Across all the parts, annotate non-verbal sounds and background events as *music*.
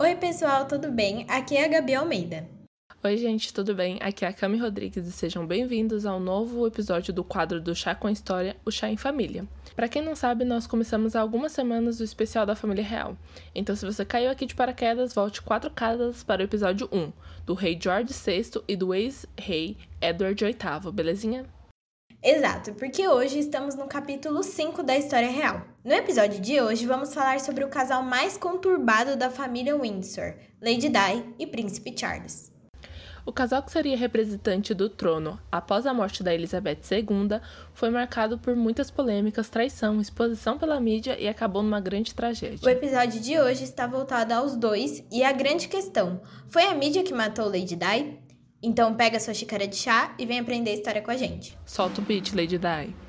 Oi, pessoal, tudo bem? Aqui é a Gabi Almeida. Oi, gente, tudo bem? Aqui é a Cami Rodrigues e sejam bem-vindos ao novo episódio do quadro do Chá com a História, o Chá em Família. Para quem não sabe, nós começamos há algumas semanas o especial da família real. Então, se você caiu aqui de paraquedas, volte quatro casas para o episódio 1, do rei George VI e do ex-rei Edward VIII, belezinha? Exato, porque hoje estamos no capítulo 5 da história real. No episódio de hoje, vamos falar sobre o casal mais conturbado da família Windsor, Lady Di e Príncipe Charles. O casal que seria representante do trono após a morte da Elizabeth II foi marcado por muitas polêmicas, traição, exposição pela mídia e acabou numa grande tragédia. O episódio de hoje está voltado aos dois e a grande questão: foi a mídia que matou Lady Di? Então pega sua xícara de chá e vem aprender a história com a gente. Solta o beat, Lady Di.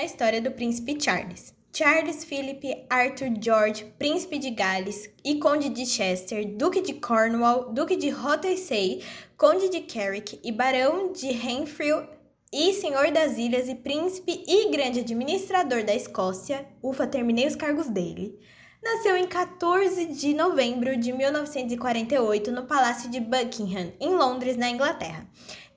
Começar contando a história do príncipe Charles. Charles Philip Arthur George, príncipe de Gales e conde de Chester, duque de Cornwall, duque de Rothesay, conde de Carrick e barão de Renfrew e senhor das ilhas e príncipe e grande administrador da Escócia. Ufa, terminei os cargos dele. Nasceu em 14 de novembro de 1948 no Palácio de Buckingham, em Londres, na Inglaterra.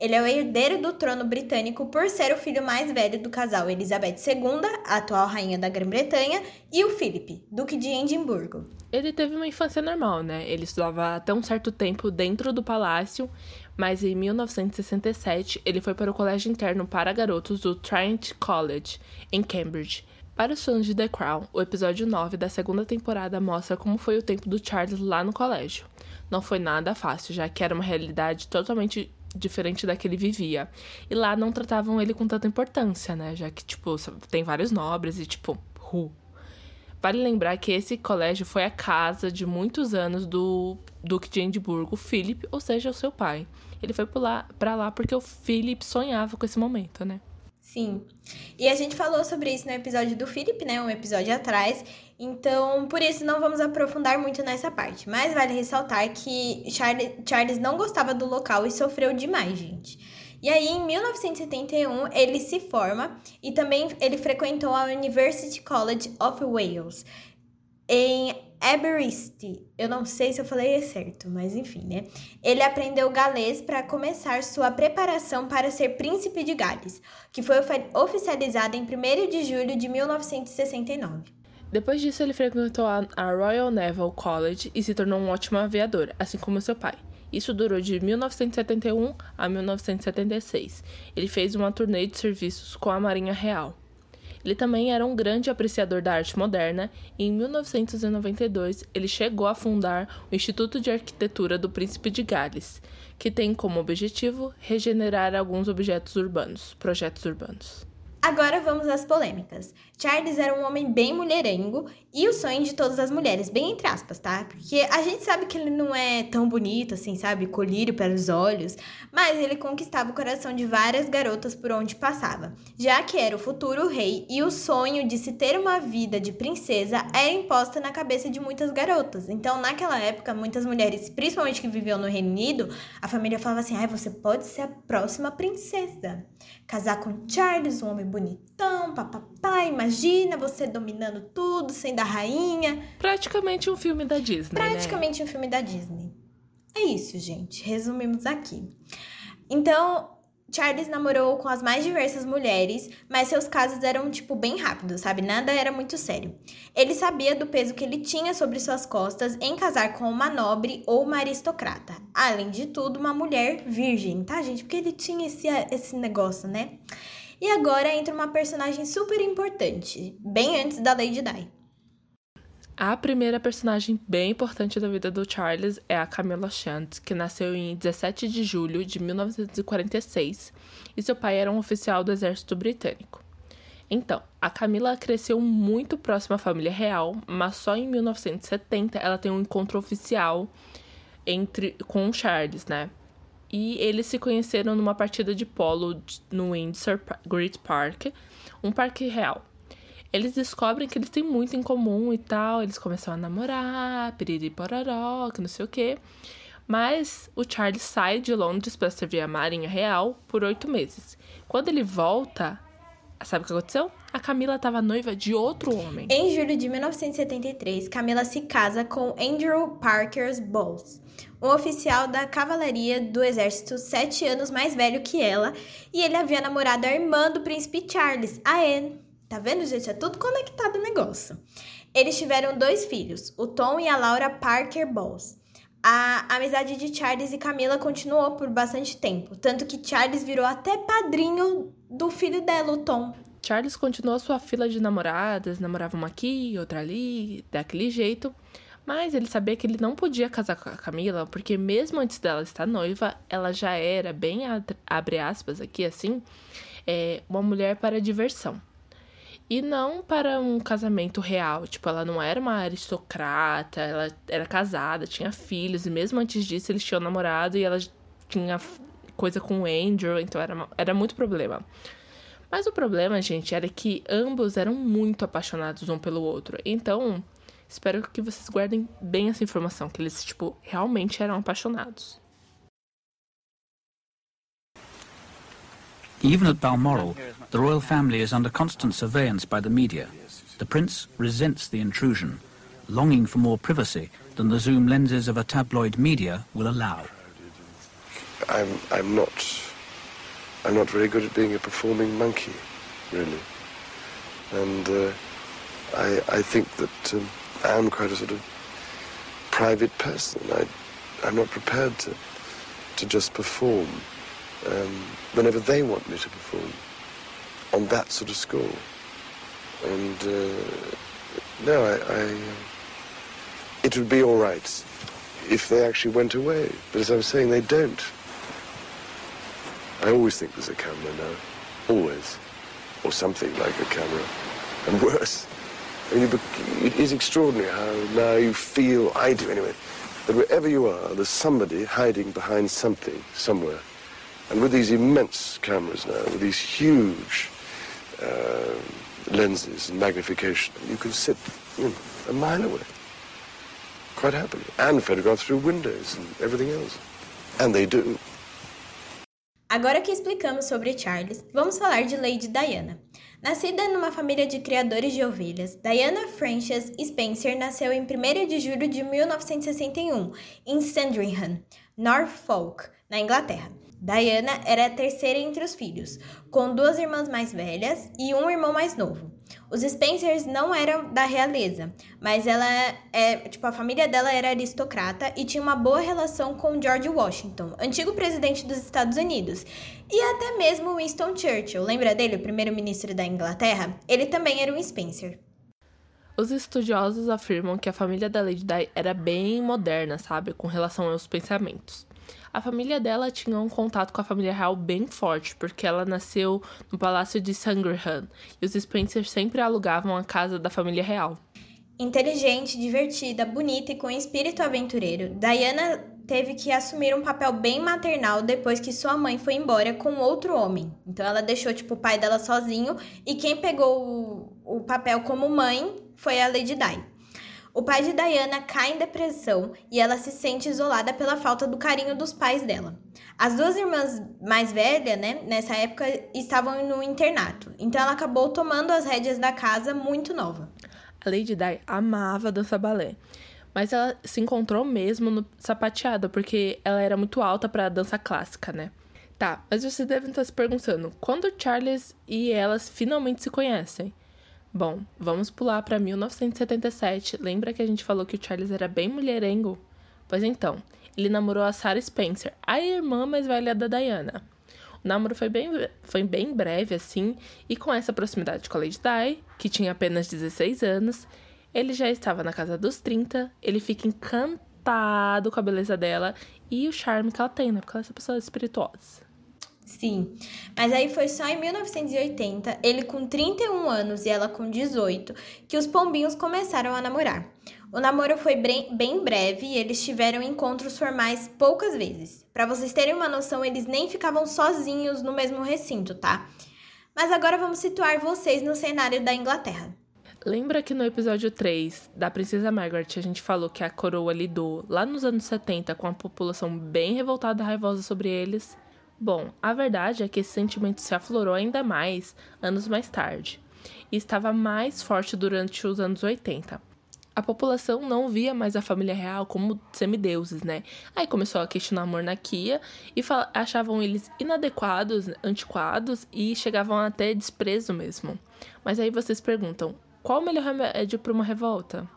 Ele é o herdeiro do trono britânico por ser o filho mais velho do casal Elizabeth II, a atual rainha da Grã-Bretanha, e o Philip, duque de Edimburgo. Ele teve uma infância normal, né? Ele estudava até um certo tempo dentro do palácio, mas em 1967 ele foi para o colégio interno para garotos do Trinity College, em Cambridge. Para os fãs de The Crown, o episódio 9 da segunda temporada mostra como foi o tempo do Charles lá no colégio. Não foi nada fácil, já que era uma realidade totalmente diferente da que ele vivia. E lá não tratavam ele com tanta importância, né? Já que, tipo, tem vários nobres e, tipo, ru. Vale lembrar que esse colégio foi a casa de muitos anos do Duque de Edimburgo, Philip, ou seja, o seu pai. Ele foi para lá porque o Philip sonhava com esse momento, né? Sim. E a gente falou sobre isso no episódio do Philip, né? Um episódio atrás. Então, por isso não vamos aprofundar muito nessa parte. Mas vale ressaltar que Charles, não gostava do local e sofreu demais, gente. E aí, em 1971, ele se forma e também ele frequentou a University College of Wales em Aberystwyth. Eu não sei se eu falei certo, mas enfim, né? Ele aprendeu galês para começar sua preparação para ser príncipe de Gales, que foi oficializada em 1 de julho de 1969. Depois disso, ele frequentou a Royal Naval College e se tornou um ótimo aviador, assim como seu pai. Isso durou de 1971 a 1976. Ele fez uma turnê de serviços com a Marinha Real. Ele também era um grande apreciador da arte moderna e em 1992 ele chegou a fundar o Instituto de Arquitetura do Príncipe de Gales, que tem como objetivo regenerar alguns objetos urbanos, projetos urbanos. Agora vamos às polêmicas. Charles era um homem bem mulherengo e o sonho de todas as mulheres, bem entre aspas, tá? Porque a gente sabe que ele não é tão bonito assim, sabe? Colírio para os olhos, mas ele conquistava o coração de várias garotas por onde passava, já que era o futuro rei e o sonho de se ter uma vida de princesa era imposta na cabeça de muitas garotas. Então, naquela época, muitas mulheres, principalmente que viviam no Reino Unido, a família falava assim: "Ai, você pode ser a próxima princesa. Casar com Charles, um homem bonitão, papapá, imagina você dominando tudo, sendo a rainha. Praticamente um filme da Disney. Né? Praticamente né? um filme da Disney. É isso, gente. Resumimos aqui. Então, Charles namorou com as mais diversas mulheres, mas seus casos eram, tipo, bem rápidos, sabe? Nada era muito sério. Ele sabia do peso que ele tinha sobre suas costas em casar com uma nobre ou uma aristocrata. Além de tudo, uma mulher virgem, tá, gente? Porque ele tinha esse, esse negócio, né? E agora entra uma personagem super importante, bem antes da Lady Di. A primeira personagem bem importante da vida do Charles é a Camilla Shant, que nasceu em 17 de julho de 1946 e seu pai era um oficial do exército britânico. Então, a Camila cresceu muito próxima à família real, mas só em 1970 ela tem um encontro oficial entre com o Charles, né? E eles se conheceram numa partida de polo no Windsor Great Park, um parque real eles descobrem que eles têm muito em comum e tal. Eles começam a namorar, piriri pororó, que não sei o quê. Mas o Charles sai de Londres para servir a Marinha Real por oito meses. Quando ele volta, sabe o que aconteceu? A Camila estava noiva de outro homem. Em julho de 1973, Camila se casa com Andrew Parker Bowles, um oficial da cavalaria do exército sete anos mais velho que ela, e ele havia namorado a irmã do príncipe Charles, a Anne. Tá vendo, gente? É tudo conectado o negócio. Eles tiveram dois filhos, o Tom e a Laura Parker Bowles. A amizade de Charles e Camila continuou por bastante tempo, tanto que Charles virou até padrinho do filho dela, o Tom. Charles continuou sua fila de namoradas, namorava uma aqui, outra ali, daquele jeito, mas ele sabia que ele não podia casar com a Camila, porque mesmo antes dela estar noiva, ela já era, bem abre aspas aqui assim, é, uma mulher para diversão. E não para um casamento real. Tipo, ela não era uma aristocrata, ela era casada, tinha filhos, e mesmo antes disso eles tinham namorado e ela tinha coisa com o Andrew, então era, era muito problema. Mas o problema, gente, era que ambos eram muito apaixonados um pelo outro. Então, espero que vocês guardem bem essa informação, que eles, tipo, realmente eram apaixonados. Even at Balmoral, the royal family is under constant surveillance by the media. The prince resents the intrusion, longing for more privacy than the zoom lenses of a tabloid media will allow. I'm, I'm not, I'm not very good at being a performing monkey, really. And uh, I, I think that um, I am quite a sort of private person. I, I'm not prepared to, to just perform um, whenever they want me to perform on that sort of score. And uh, no, I, I, uh, it would be all right if they actually went away. But as I was saying, they don't. I always think there's a camera now, always, or something like a camera, and worse. Mean, it is extraordinary how now you feel, I do anyway, that wherever you are, there's somebody hiding behind something, somewhere. And with these immense cameras now, with these huge uh, lenses and magnification, you can sit you know, a mile away quite happily and photograph through windows and everything else. And they do. Agora que explicamos sobre Charles, vamos falar de Lady Diana. Nascida numa família de criadores de ovelhas, Diana Frances Spencer nasceu em 1 de julho de 1961 em Sandringham, Norfolk, na Inglaterra. Diana era a terceira entre os filhos, com duas irmãs mais velhas e um irmão mais novo. Os Spencers não eram da realeza, mas ela é, tipo, a família dela era aristocrata e tinha uma boa relação com George Washington, antigo presidente dos Estados Unidos, e até mesmo Winston Churchill. Lembra dele, o primeiro-ministro da Inglaterra? Ele também era um Spencer. Os estudiosos afirmam que a família da Lady Di era bem moderna, sabe, com relação aos pensamentos. A família dela tinha um contato com a família real bem forte, porque ela nasceu no palácio de Sandringham e os Spencer sempre alugavam a casa da família real. Inteligente, divertida, bonita e com espírito aventureiro, Diana teve que assumir um papel bem maternal depois que sua mãe foi embora com outro homem. Então ela deixou tipo o pai dela sozinho e quem pegou o, o papel como mãe foi a Lady Di. O pai de Diana cai em depressão e ela se sente isolada pela falta do carinho dos pais dela. As duas irmãs mais velhas, né, nessa época, estavam no internato, então ela acabou tomando as rédeas da casa muito nova. A Lady Di amava dançar balé, mas ela se encontrou mesmo no sapateado, porque ela era muito alta para dança clássica, né? Tá, mas vocês devem estar se perguntando, quando Charles e elas finalmente se conhecem? Bom, vamos pular para 1977. Lembra que a gente falou que o Charles era bem mulherengo? Pois então, ele namorou a Sarah Spencer, a irmã mais velha da Diana. O namoro foi bem, foi bem breve, assim, e com essa proximidade com a Lady Di, que tinha apenas 16 anos, ele já estava na casa dos 30, ele fica encantado com a beleza dela e o charme que ela tem, né? Porque ela é essa pessoa espirituosa. Sim, mas aí foi só em 1980, ele com 31 anos e ela com 18, que os pombinhos começaram a namorar. O namoro foi bem breve e eles tiveram encontros formais poucas vezes. Para vocês terem uma noção, eles nem ficavam sozinhos no mesmo recinto, tá? Mas agora vamos situar vocês no cenário da Inglaterra. Lembra que no episódio 3 da Princesa Margaret a gente falou que a coroa lidou lá nos anos 70 com a população bem revoltada e raivosa sobre eles? Bom, a verdade é que esse sentimento se aflorou ainda mais anos mais tarde e estava mais forte durante os anos 80 a população não via mais a família real como semideuses, né? Aí começou a questionar a monarquia e achavam eles inadequados, antiquados e chegavam até desprezo mesmo. Mas aí vocês perguntam, qual o melhor remédio para uma revolta?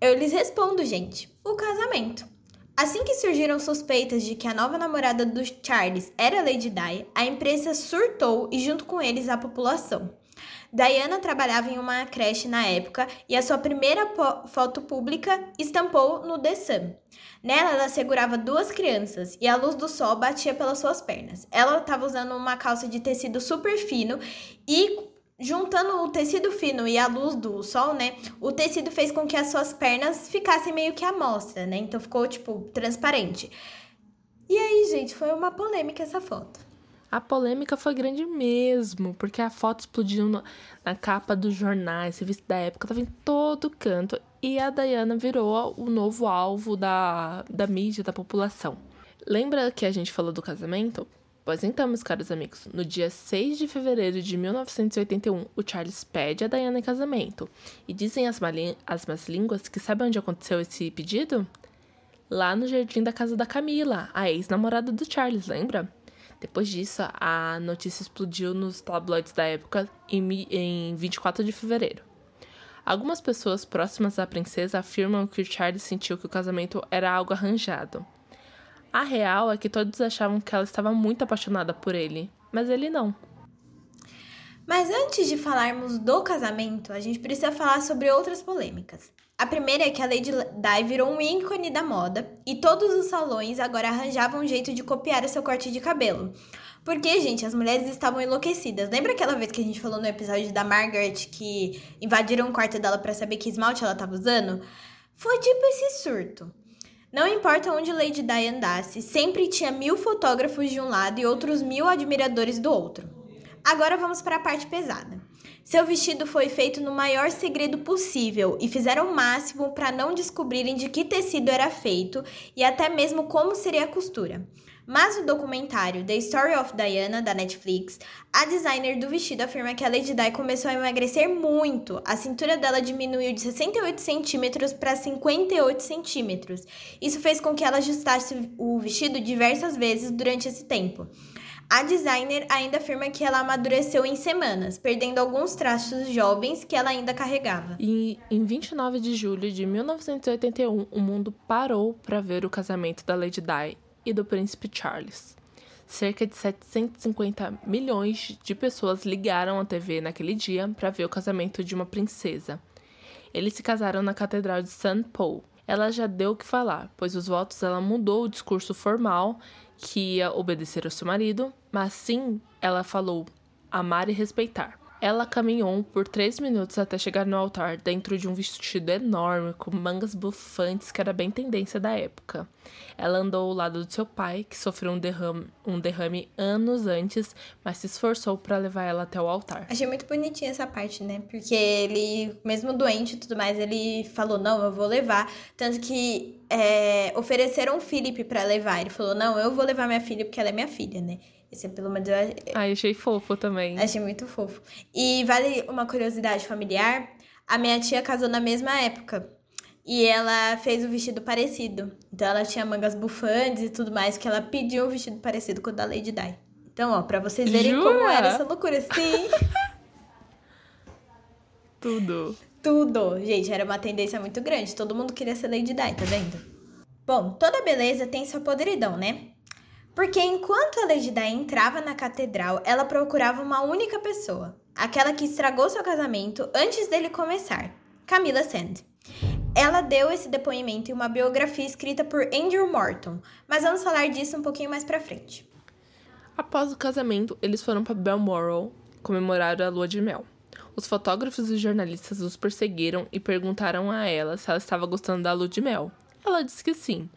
Eu lhes respondo, gente: o casamento. Assim que surgiram suspeitas de que a nova namorada do Charles era Lady Di, a imprensa surtou e junto com eles a população. Diana trabalhava em uma creche na época e a sua primeira foto pública estampou no The Sun. Nela, ela segurava duas crianças e a luz do sol batia pelas suas pernas. Ela estava usando uma calça de tecido super fino e juntando o tecido fino e a luz do sol, né? O tecido fez com que as suas pernas ficassem meio que à mostra, né? Então ficou tipo transparente. E aí, gente, foi uma polêmica essa foto. A polêmica foi grande mesmo, porque a foto explodiu no, na capa dos jornais, revista da época, tava em todo canto. E a Diana virou o novo alvo da, da mídia, da população. Lembra que a gente falou do casamento? Pois então, meus caros amigos, no dia 6 de fevereiro de 1981, o Charles pede a Diana em casamento. E dizem as, as más línguas que sabe onde aconteceu esse pedido? Lá no jardim da casa da Camila, a ex-namorada do Charles, lembra? Depois disso, a notícia explodiu nos tabloides da época em 24 de fevereiro. Algumas pessoas próximas à princesa afirmam que o Charles sentiu que o casamento era algo arranjado. A real é que todos achavam que ela estava muito apaixonada por ele, mas ele não. Mas antes de falarmos do casamento, a gente precisa falar sobre outras polêmicas. A primeira é que a Lady Di virou um ícone da moda e todos os salões agora arranjavam um jeito de copiar o seu corte de cabelo. Porque, gente, as mulheres estavam enlouquecidas. Lembra aquela vez que a gente falou no episódio da Margaret que invadiram o quarto dela para saber que esmalte ela estava usando? Foi tipo esse surto. Não importa onde Lady Di andasse, sempre tinha mil fotógrafos de um lado e outros mil admiradores do outro. Agora vamos para a parte pesada. Seu vestido foi feito no maior segredo possível e fizeram o máximo para não descobrirem de que tecido era feito e até mesmo como seria a costura. Mas no documentário The Story of Diana, da Netflix, a designer do vestido afirma que a Lady Di começou a emagrecer muito. A cintura dela diminuiu de 68 centímetros para 58 centímetros. Isso fez com que ela ajustasse o vestido diversas vezes durante esse tempo. A designer ainda afirma que ela amadureceu em semanas, perdendo alguns traços jovens que ela ainda carregava. E em 29 de julho de 1981, o mundo parou para ver o casamento da Lady Di e do príncipe Charles. Cerca de 750 milhões de pessoas ligaram a TV naquele dia para ver o casamento de uma princesa. Eles se casaram na Catedral de St. Paul. Ela já deu o que falar, pois os votos ela mudou o discurso formal que ia obedecer ao seu marido, mas sim ela falou amar e respeitar. Ela caminhou por três minutos até chegar no altar, dentro de um vestido enorme, com mangas bufantes, que era bem tendência da época. Ela andou ao lado do seu pai, que sofreu um derrame, um derrame anos antes, mas se esforçou para levar ela até o altar. Achei muito bonitinha essa parte, né? Porque ele, mesmo doente e tudo mais, ele falou: Não, eu vou levar. Tanto que é, ofereceram o Felipe para levar. Ele falou: Não, eu vou levar minha filha porque ela é minha filha, né? Esse, pelo menos eu Ai, achei fofo também. Achei muito fofo. E vale uma curiosidade familiar: a minha tia casou na mesma época. E ela fez um vestido parecido. Então ela tinha mangas bufantes e tudo mais, que ela pediu um vestido parecido com o da Lady Di. Então, ó, pra vocês verem Jura? como era essa loucura. Sim, *laughs* Tudo. tudo. Gente, era uma tendência muito grande. Todo mundo queria ser Lady Di, tá vendo? Bom, toda beleza tem sua podridão, né? Porque enquanto a Lady entrava na catedral, ela procurava uma única pessoa. Aquela que estragou seu casamento antes dele começar. Camila Sand. Ela deu esse depoimento em uma biografia escrita por Andrew Morton, mas vamos falar disso um pouquinho mais pra frente. Após o casamento, eles foram para Balmoral comemorar a lua de mel. Os fotógrafos e jornalistas os perseguiram e perguntaram a ela se ela estava gostando da lua de mel. Ela disse que sim,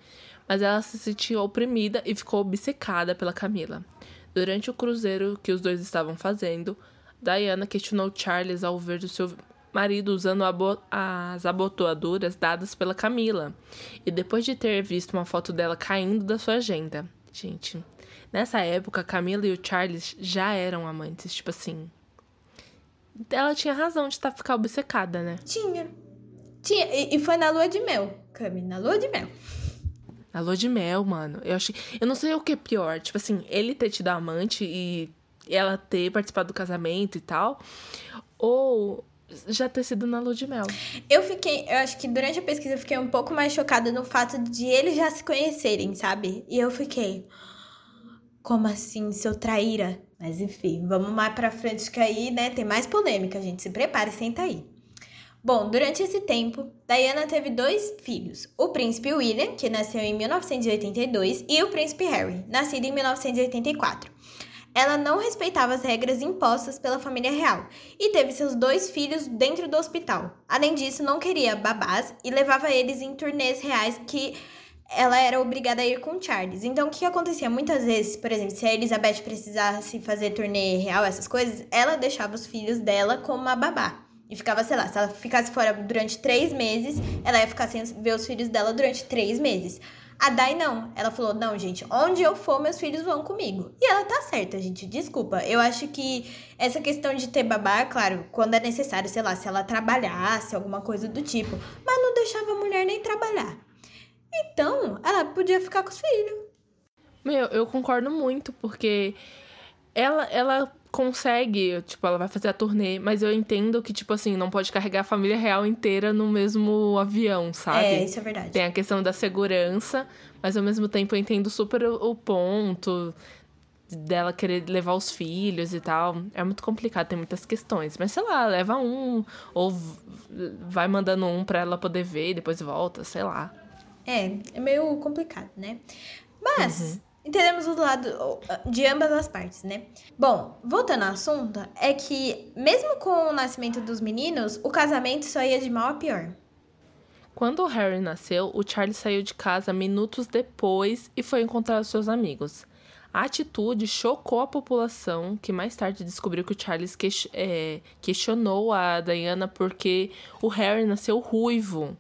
mas ela se sentiu oprimida e ficou obcecada pela Camila. Durante o cruzeiro que os dois estavam fazendo, Diana questionou Charles ao ver o seu marido usando abo- as abotoaduras dadas pela Camila, e depois de ter visto uma foto dela caindo da sua agenda. Gente, nessa época, Camila e o Charles já eram amantes, tipo assim. Ela tinha razão de estar ficar obcecada, né? Tinha. Tinha. E, e foi na lua de mel, Cami, na lua de mel. A lua de mel, mano. Eu achei. Eu não sei o que é pior. Tipo assim, ele ter tido amante e ela ter participado do casamento e tal. Ou já ter sido na lua de mel. Eu fiquei, eu acho que durante a pesquisa eu fiquei um pouco mais chocada no fato de eles já se conhecerem, sabe? E eu fiquei, como assim, seu traíra? Mas enfim, vamos mais pra frente que aí, né, tem mais polêmica, gente. Se prepare, senta aí. Bom, durante esse tempo, Diana teve dois filhos: o príncipe William, que nasceu em 1982, e o príncipe Harry, nascido em 1984. Ela não respeitava as regras impostas pela família real e teve seus dois filhos dentro do hospital. Além disso, não queria babás e levava eles em turnês reais que ela era obrigada a ir com Charles. Então, o que acontecia muitas vezes, por exemplo, se a Elizabeth precisasse fazer turnê real, essas coisas, ela deixava os filhos dela com uma babá. E ficava, sei lá, se ela ficasse fora durante três meses, ela ia ficar sem ver os filhos dela durante três meses. A Dai não. Ela falou: não, gente, onde eu for, meus filhos vão comigo. E ela tá certa, gente. Desculpa. Eu acho que essa questão de ter babá, claro, quando é necessário, sei lá, se ela trabalhasse, alguma coisa do tipo. Mas não deixava a mulher nem trabalhar. Então, ela podia ficar com os filhos. Meu, eu concordo muito, porque ela, ela consegue, tipo, ela vai fazer a turnê, mas eu entendo que, tipo assim, não pode carregar a família real inteira no mesmo avião, sabe? É, isso é verdade. Tem a questão da segurança, mas ao mesmo tempo eu entendo super o, ponto dela querer levar os filhos e tal. É muito complicado, tem muitas questões. Mas sei lá, leva um, ou vai mandando um pra ela poder ver e depois volta, sei lá. É, é meio complicado, né? Mas entendemos o lado de ambas as partes, né? Bom, voltando ao assunto, é que mesmo com o nascimento dos meninos, o casamento só ia de mal a pior. Quando o Harry nasceu, o Charles saiu de casa minutos depois e foi encontrar seus amigos. A atitude chocou a população, que mais tarde descobriu que o Charles ques- é, questionou a Diana porque o Harry nasceu ruivo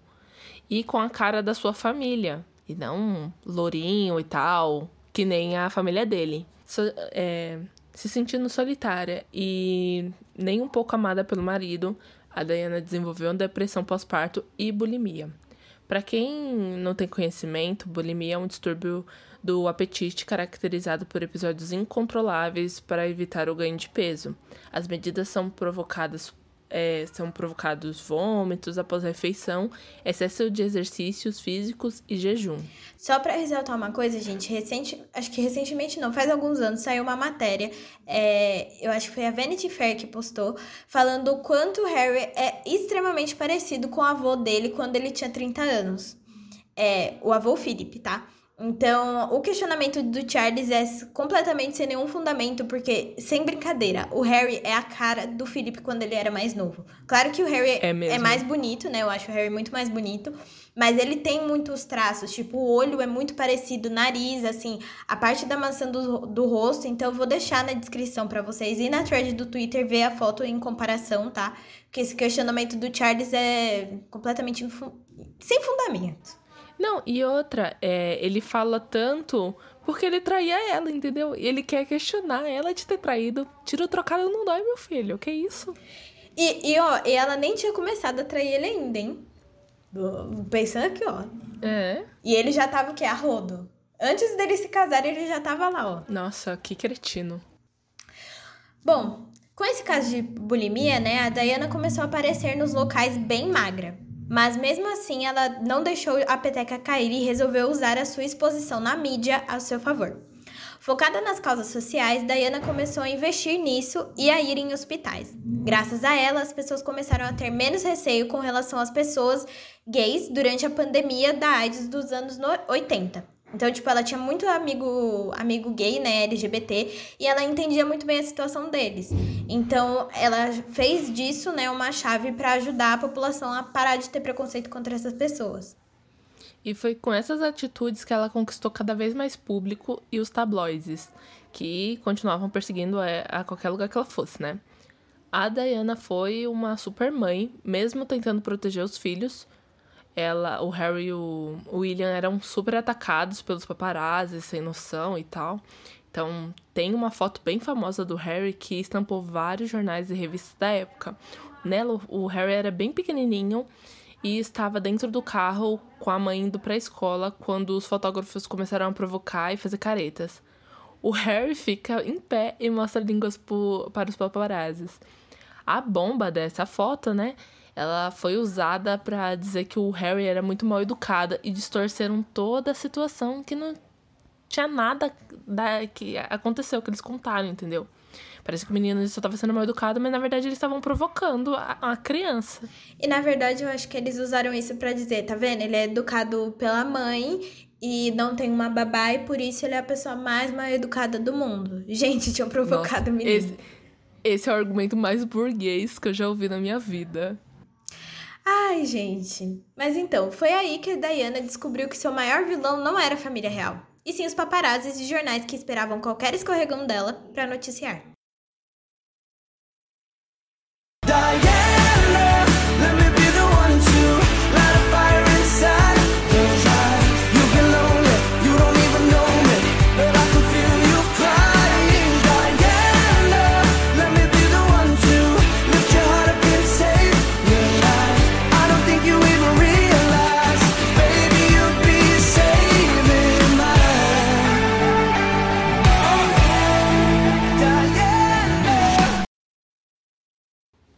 e com a cara da sua família, e não lourinho e tal, que nem a família dele. So- é, se sentindo solitária e nem um pouco amada pelo marido, a Diana desenvolveu uma depressão pós-parto e bulimia. Para quem não tem conhecimento, bulimia é um distúrbio do apetite caracterizado por episódios incontroláveis para evitar o ganho de peso. As medidas são provocadas é, são provocados vômitos após refeição, excesso de exercícios físicos e jejum. Só pra ressaltar uma coisa, gente, recente, acho que recentemente não, faz alguns anos saiu uma matéria, é, eu acho que foi a Vanity Fair que postou, falando o quanto Harry é extremamente parecido com o avô dele quando ele tinha 30 anos. É, o avô Philip, tá? Então, o questionamento do Charles é completamente sem nenhum fundamento, porque, sem brincadeira, o Harry é a cara do Philip quando ele era mais novo. Claro que o Harry É mesmo. mais bonito, né? Eu acho o Harry muito mais bonito. Mas ele tem muitos traços, tipo, o olho é muito parecido, o nariz, assim, a parte da maçã do, do rosto. Então, eu vou deixar na descrição pra vocês e na thread do Twitter ver a foto em comparação, tá? Porque esse questionamento do Charles é completamente sem fundamento. Não, e outra, é, ele fala tanto porque ele traía ela, entendeu? E ele quer questionar ela de ter traído. Tiro trocado não dói, meu filho. Que isso? E, e, ó, e ela nem tinha começado a trair ele ainda, hein? Pensando aqui, ó. É. E ele já tava o quê? A rodo. Antes dele se casar, ele já tava lá, ó. Nossa, que cretino. Bom, com esse caso de bulimia, né, a Diana começou a aparecer nos locais bem magra. Mas mesmo assim, ela não deixou a peteca cair e resolveu usar a sua exposição na mídia a seu favor. Focada nas causas sociais, Diana começou a investir nisso e a ir em hospitais. Graças a ela, as pessoas começaram a ter menos receio com relação às pessoas gays durante a pandemia da AIDS dos anos 80. Então, tipo, ela tinha muito amigo, amigo gay, né, LGBT, e ela entendia muito bem a situação deles. Então, ela fez disso, né, uma chave para ajudar a população a parar de ter preconceito contra essas pessoas. E foi com essas atitudes que ela conquistou cada vez mais público e os tabloides, que continuavam perseguindo a qualquer lugar que ela fosse, né? A Diana foi uma super mãe, mesmo tentando proteger os filhos, ela, o Harry e o William eram super atacados pelos paparazzi, sem noção e tal. Então, tem uma foto bem famosa do Harry que estampou vários jornais e revistas da época. Nela, o Harry era bem pequenininho e estava dentro do carro com a mãe indo para a escola quando os fotógrafos começaram a provocar e fazer caretas. O Harry fica em pé e mostra línguas para os paparazzis. A bomba dessa foto, né, ela foi usada para dizer que o Harry era muito mal educado e distorceram toda a situação que não tinha nada da, que aconteceu, que eles contaram, entendeu? Parece que o menino só estava sendo mal educado, mas na verdade eles estavam provocando a, a, criança. E na verdade eu acho que eles usaram isso para dizer, tá vendo? Ele é educado pela mãe e não tem uma babá e por isso ele é a pessoa mais mal educada do mundo. Gente, tinham provocado Nossa, o menino. Esse, esse é o argumento mais burguês que eu já ouvi na minha vida. Ai, gente. Mas então, foi aí que a Diana descobriu que seu maior vilão não era a família real, e sim os paparazzis e jornais que esperavam qualquer escorregão dela para noticiar.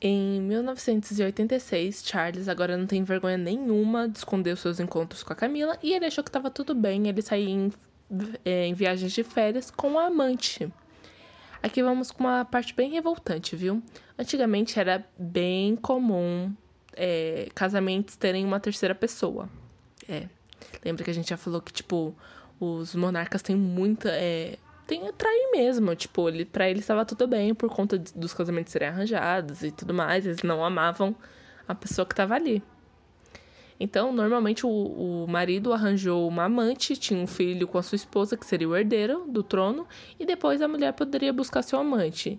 Em 1986, Charles agora não tem vergonha nenhuma de esconder os seus encontros com a Camila e ele achou que estava tudo bem ele sair em, é, em viagens de férias com a amante. Aqui vamos com uma parte bem revoltante, viu? Antigamente era bem comum é, casamentos terem uma terceira pessoa. É. Lembra que a gente já falou que, tipo, os monarcas têm muita. É, tem trair mesmo. Tipo, ele, pra ele estava tudo bem por conta de, dos casamentos serem arranjados e tudo mais. Eles não amavam a pessoa que estava ali. Então, normalmente o, o marido arranjou uma amante, tinha um filho com a sua esposa, que seria o herdeiro do trono, e depois a mulher poderia buscar seu amante.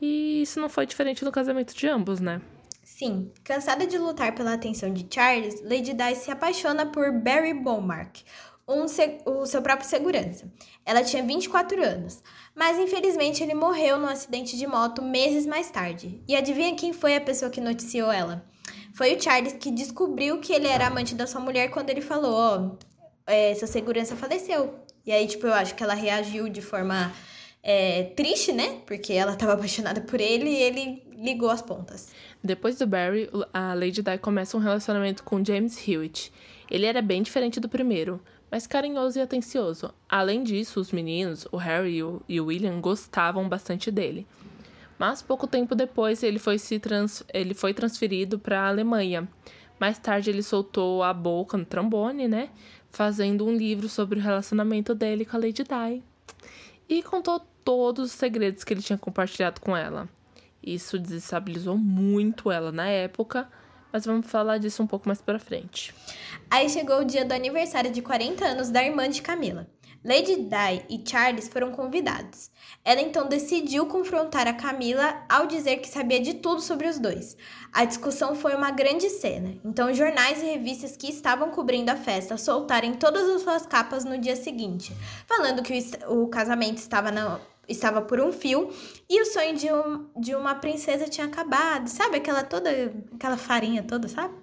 E isso não foi diferente no casamento de ambos, né? Sim, cansada de lutar pela atenção de Charles, Lady Di se apaixona por Barry Beaumark, um, o seu próprio segurança. Ela tinha 24 anos, mas infelizmente ele morreu num acidente de moto meses mais tarde. E adivinha quem foi a pessoa que noticiou ela? Foi o Charles que descobriu que ele era amante da sua mulher quando ele falou: Ó, oh, é, seu segurança faleceu. E aí, tipo, eu acho que ela reagiu de forma é, triste, né? Porque ela estava apaixonada por ele e ele ligou as pontas. Depois do Barry, a Lady Di começa um relacionamento com James Hewitt. Ele era bem diferente do primeiro, mas carinhoso e atencioso. Além disso, os meninos, o Harry e o William, gostavam bastante dele. Mas pouco tempo depois ele foi, se trans, ele foi transferido para a Alemanha. Mais tarde ele soltou a boca no trombone, né? Fazendo um livro sobre o relacionamento dele com a Lady Di. E contou todos os segredos que ele tinha compartilhado com ela. Isso desestabilizou muito ela na época, mas vamos falar disso um pouco mais pra frente. Aí chegou o dia do aniversário de 40 anos da irmã de Camila. Lady Di e Charles foram convidados. Ela então decidiu confrontar a Camila ao dizer que sabia de tudo sobre os dois. A discussão foi uma grande cena, então jornais e revistas que estavam cobrindo a festa soltaram todas as suas capas no dia seguinte, falando que o, o casamento estava na estava por um fio e o sonho de, um, de uma princesa tinha acabado. Sabe aquela toda aquela farinha toda, sabe?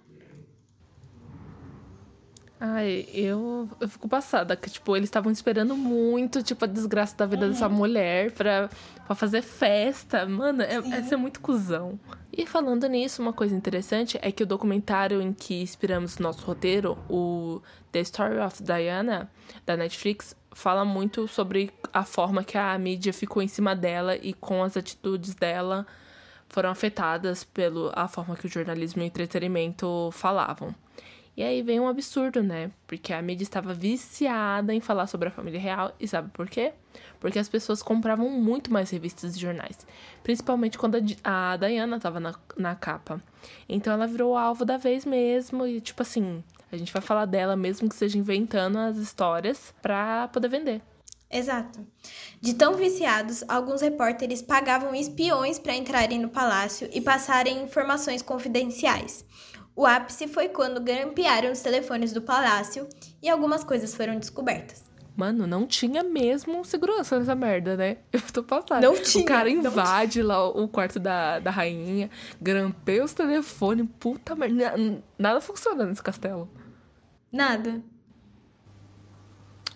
Ai, eu, eu fico passada, que, tipo, eles estavam esperando muito, tipo, a desgraça da vida uhum. dessa mulher pra, pra fazer festa. Mano, é, é ser muito cuzão. E falando nisso, uma coisa interessante é que o documentário em que inspiramos nosso roteiro, o The Story of Diana, da Netflix, fala muito sobre a forma que a mídia ficou em cima dela e com as atitudes dela foram afetadas pela forma que o jornalismo e o entretenimento falavam. E aí vem um absurdo, né? Porque a mídia estava viciada em falar sobre a família real. E sabe por quê? Porque as pessoas compravam muito mais revistas e jornais. Principalmente quando a, a Diana estava na, na capa. Então ela virou alvo da vez mesmo. E tipo assim, a gente vai falar dela mesmo que seja inventando as histórias pra poder vender. Exato. De tão viciados, alguns repórteres pagavam espiões para entrarem no palácio e passarem informações confidenciais. O ápice foi quando grampearam os telefones do palácio e algumas coisas foram descobertas. Mano, não tinha mesmo segurança nessa merda, né? *laughs* Eu tô passada. Não tinha. O cara invade lá o quarto da, da rainha, grampeia os telefones, puta merda. Nada funciona nesse castelo. Nada.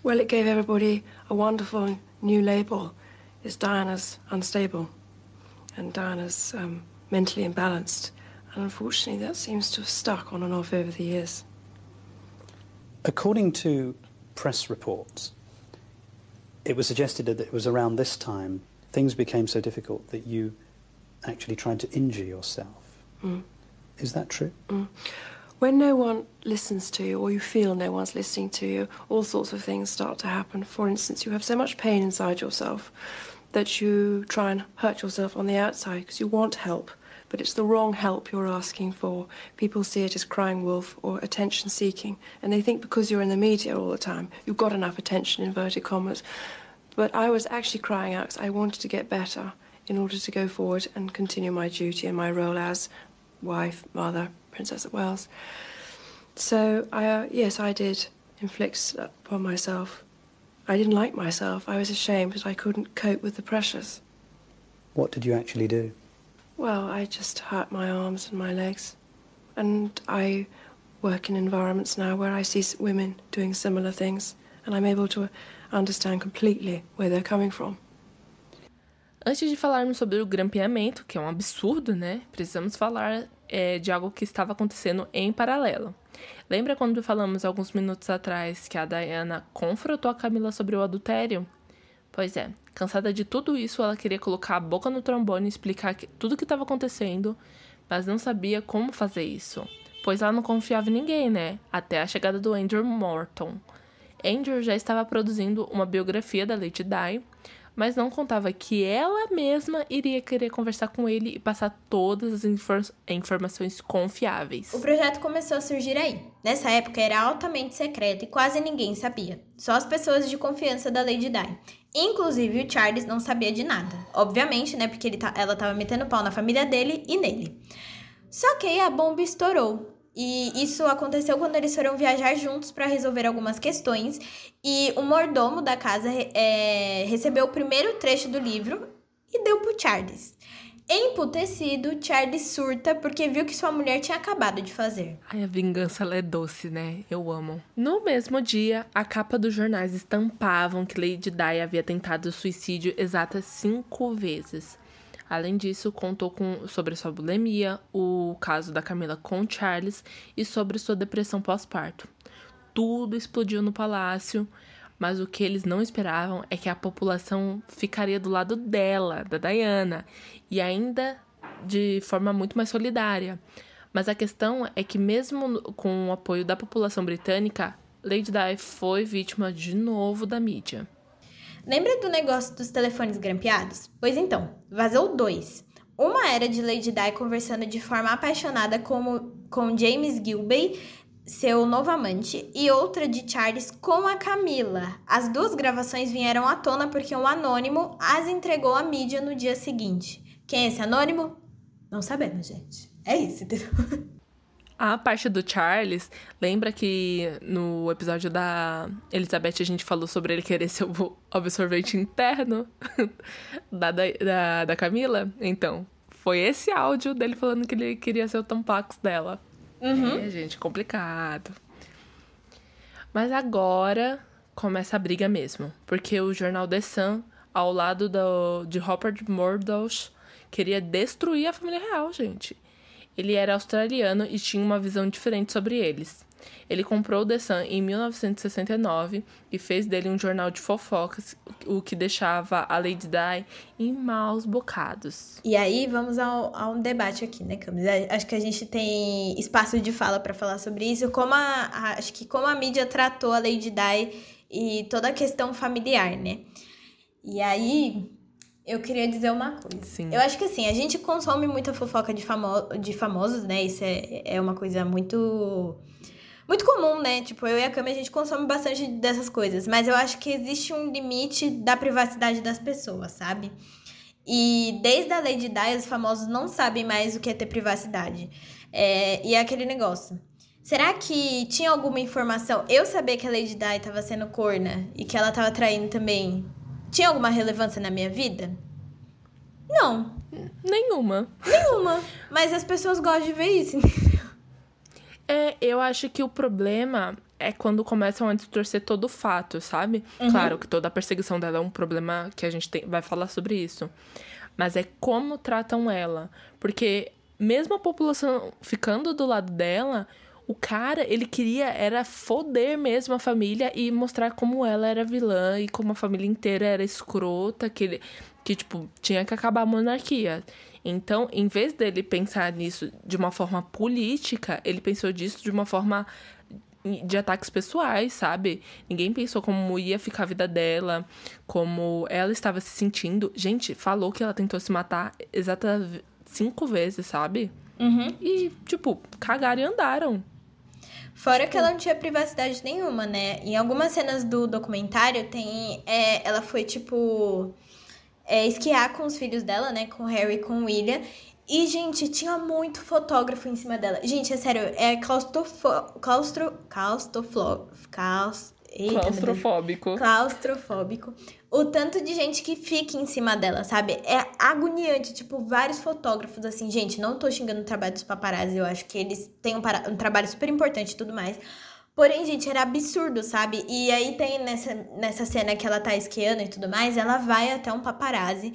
Well, it gave everybody a wonderful new label. It's Diana's unstable and Diana's um, mentally imbalanced. And unfortunately, that seems to have stuck on and off over the years. According to press reports, it was suggested that it was around this time things became so difficult that you actually tried to injure yourself. Mm. Is that true? Mm. When no one listens to you, or you feel no one's listening to you, all sorts of things start to happen. For instance, you have so much pain inside yourself that you try and hurt yourself on the outside because you want help but it's the wrong help you're asking for. People see it as crying wolf or attention seeking, and they think because you're in the media all the time, you've got enough attention, inverted commas. But I was actually crying out because I wanted to get better in order to go forward and continue my duty and my role as wife, mother, Princess of Wales. So, I, uh, yes, I did inflict upon myself. I didn't like myself. I was ashamed that I couldn't cope with the pressures. What did you actually do? Well, I just hurt my arms and my legs. And I work in environments now where I see women doing similar things, and I'm able to understand completely where they're coming from. Antes de falarmos sobre o grampeamento, que é um absurdo, né? Precisamos falar é, de algo que estava acontecendo em paralelo. Lembra quando falamos alguns minutos atrás que a Diana confrontou a Camila sobre o adultério? Pois é, cansada de tudo isso, ela queria colocar a boca no trombone e explicar que, tudo o que estava acontecendo, mas não sabia como fazer isso, pois ela não confiava em ninguém, né? Até a chegada do Andrew Morton. Andrew já estava produzindo uma biografia da Lady Di, mas não contava que ela mesma iria querer conversar com ele e passar todas as infor informações confiáveis. O projeto começou a surgir aí. Nessa época era altamente secreto e quase ninguém sabia. Só as pessoas de confiança da Lady Di. Inclusive o Charles não sabia de nada. Obviamente, né? Porque tá, ela tava metendo pau na família dele e nele. Só que aí a bomba estourou. E isso aconteceu quando eles foram viajar juntos para resolver algumas questões. E o mordomo da casa é, recebeu o primeiro trecho do livro e deu pro Charles. Emputecido, Charlie surta porque viu que sua mulher tinha acabado de fazer. Ai, a vingança é doce, né? Eu amo. No mesmo dia, a capa dos jornais estampavam que Lady Di havia tentado suicídio exatas cinco vezes. Além disso, contou com, sobre sua bulimia, o caso da Camila com Charles e sobre sua depressão pós-parto. Tudo explodiu no palácio mas o que eles não esperavam é que a população ficaria do lado dela, da Diana, e ainda de forma muito mais solidária. Mas a questão é que, mesmo com o apoio da população britânica, Lady Di foi vítima de novo da mídia. Lembra do negócio dos telefones grampeados? Pois então, vazou dois. Uma era de Lady Di conversando de forma apaixonada com, com James Gilbey seu novo amante, e outra de Charles com a Camila. As duas gravações vieram à tona porque um anônimo as entregou à mídia no dia seguinte. Quem é esse anônimo? Não sabemos, gente. É isso, entendeu? *laughs* A parte do Charles, lembra que no episódio da Elizabeth a gente falou sobre ele querer ser o absorvente interno *laughs* da, da, da Camila? Então, foi esse áudio dele falando que ele queria ser o tampax dela. Uhum. É, gente, complicado. Mas agora começa a briga mesmo, porque o jornal The Sun, ao lado do, de Rupert Murdoch, queria destruir a família real, gente. Ele era australiano e tinha uma visão diferente sobre eles. Ele comprou o The Sun em 1969 e fez dele um jornal de fofocas, o que deixava a Lady Di em maus bocados. E aí vamos ao, a um debate aqui, né, Camis? Acho que a gente tem espaço de fala para falar sobre isso. Como a, a, acho que como a mídia tratou a Lady Di e toda a questão familiar, né? E aí eu queria dizer uma coisa. Sim. Eu acho que assim, a gente consome muita fofoca de, famo de famosos, né? Isso é, é uma coisa muito muito comum, né? Tipo, eu e a Cami, a gente consome bastante dessas coisas. Mas eu acho que existe um limite da privacidade das pessoas, sabe? E desde a Lady Di, os famosos não sabem mais o que é ter privacidade. É, e é aquele negócio. Será que tinha alguma informação? Eu saber que a Lady Di estava sendo corna e que ela estava traindo também. Tinha alguma relevância na minha vida? Não. Nenhuma. Nenhuma. Mas as pessoas gostam de ver isso, *laughs* É, eu acho que o problema é quando começam a distorcer todo o fato, sabe? Uhum. Claro que toda a perseguição dela é um problema que a gente tem, vai falar sobre isso. Mas é como tratam ela. Porque mesmo a população ficando do lado dela, o cara, ele queria era foder mesmo a família e mostrar como ela era vilã e como a família inteira era escrota, que ele, que tipo, tinha que acabar a monarquia. Então, em vez dele pensar nisso de uma forma política, ele pensou disso de uma forma de ataques pessoais, sabe? Ninguém pensou como ia ficar a vida dela, como ela estava se sentindo. Gente, falou que ela tentou se matar exata cinco vezes, sabe? Uhum. E, tipo, cagaram e andaram. Fora que ela não tinha privacidade nenhuma, né? Em algumas cenas do documentário tem. É, ela foi, tipo é, esquiar com os filhos dela, né? Com o Harry e com o William. E, gente, tinha muito fotógrafo em cima dela. Gente, é sério, é claustrofo... claustro... claustroflo... Claus... Eita, claustrofóbico. Claustrofóbico. O tanto de gente que fica em cima dela, sabe? É agoniante. Tipo, vários fotógrafos, assim, gente, não tô xingando o trabalho dos paparazzi. Eu acho que eles têm um, um trabalho super importante e tudo mais. Porém, gente, era absurdo, sabe? E aí tem nessa, nessa cena que ela tá esquiando e tudo mais, ela vai até um paparazzi.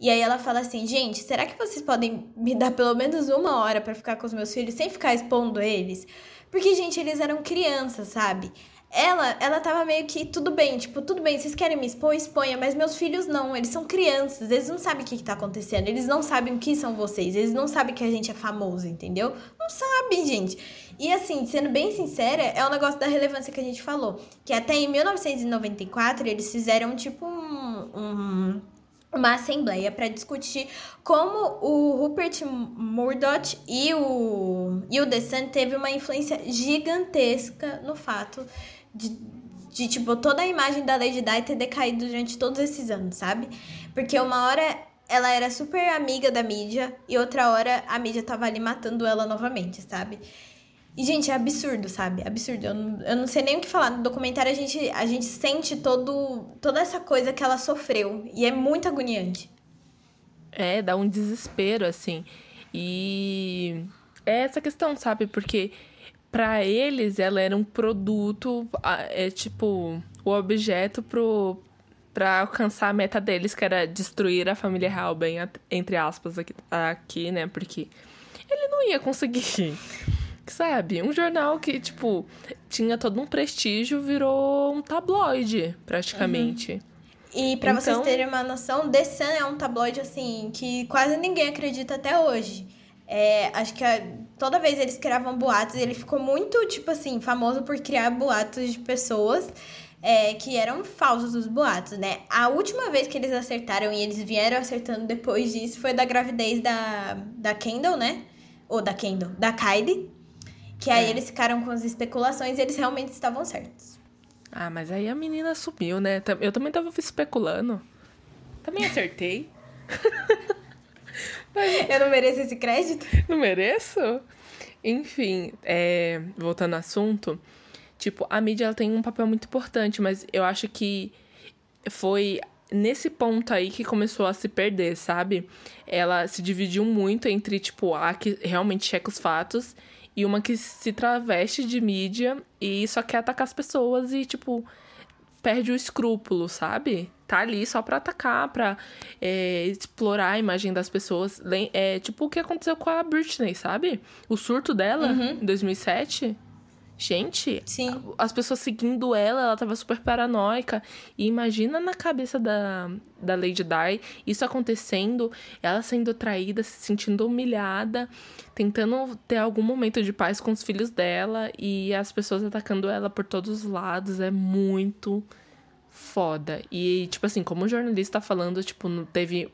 E aí ela fala assim, gente, será que vocês podem me dar pelo menos uma hora para ficar com os meus filhos sem ficar expondo eles? Porque, gente, eles eram crianças, sabe? Ela, ela tava meio que tudo bem, tipo, tudo bem, vocês querem me expor, exponha, mas meus filhos não, eles são crianças, eles não sabem o que, que tá acontecendo, eles não sabem o que são vocês, eles não sabem que a gente é famoso, entendeu? Não sabem, gente. E assim, sendo bem sincera, é o um negócio da relevância que a gente falou. Que até em 1994 eles fizeram tipo um, um uma assembleia para discutir como o Rupert Murdoch e o, e o The Sun teve uma influência gigantesca no fato de, de, tipo, toda a imagem da Lady Di ter decaído durante todos esses anos, sabe? Porque uma hora ela era super amiga da mídia e outra hora a mídia tava ali matando ela novamente, sabe? E, gente, é absurdo, sabe? Absurdo. Eu não, eu não sei nem o que falar. No documentário a gente, a gente sente todo, toda essa coisa que ela sofreu. E é muito agoniante. É, dá um desespero, assim. E é essa questão, sabe? Porque para eles ela era um produto, é tipo, o objeto pro, pra alcançar a meta deles, que era destruir a família real, bem, entre aspas, aqui, aqui né? Porque ele não ia conseguir. *laughs* Sabe? Um jornal que, tipo, tinha todo um prestígio, virou um tabloide, praticamente. Uhum. E para então... vocês terem uma noção, The Sun é um tabloide, assim, que quase ninguém acredita até hoje. É, acho que a, toda vez eles criavam boatos, ele ficou muito, tipo assim, famoso por criar boatos de pessoas é, que eram falsos os boatos, né? A última vez que eles acertaram e eles vieram acertando depois disso foi da gravidez da, da Kendall, né? Ou da Kendall, da Kylie. Que aí é. eles ficaram com as especulações e eles realmente estavam certos. Ah, mas aí a menina sumiu, né? Eu também tava especulando. Também acertei. *laughs* Eu não mereço esse crédito? Não mereço? Enfim, é, voltando ao assunto, tipo, a mídia ela tem um papel muito importante, mas eu acho que foi nesse ponto aí que começou a se perder, sabe? Ela se dividiu muito entre, tipo, a que realmente checa os fatos e uma que se traveste de mídia e só quer atacar as pessoas e, tipo, perde o escrúpulo, sabe? Tá ali só pra atacar, pra é, explorar a imagem das pessoas. É tipo o que aconteceu com a Britney, sabe? O surto dela uhum. em 2007. Gente, Sim. as pessoas seguindo ela, ela tava super paranoica. E imagina na cabeça da, da Lady Di isso acontecendo, ela sendo traída, se sentindo humilhada, tentando ter algum momento de paz com os filhos dela e as pessoas atacando ela por todos os lados. É muito foda. E, tipo assim, como o jornalista tá falando, tipo, não teve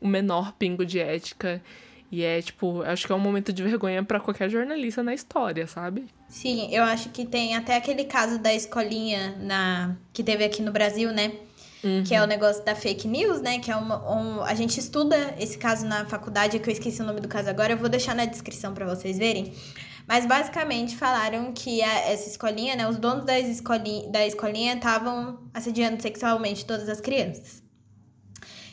o menor pingo de ética. E é, tipo, acho que é um momento de vergonha para qualquer jornalista na história, sabe? Sim, eu acho que tem até aquele caso da escolinha na que teve aqui no Brasil, né? Uhum. Que é o negócio da fake news, né? Que é uma, um, a gente estuda esse caso na faculdade, que eu esqueci o nome do caso agora, eu vou deixar na descrição para vocês verem. Mas basicamente falaram que a, essa escolinha, né? Os donos das escolinha, da escolinha estavam assediando sexualmente todas as crianças.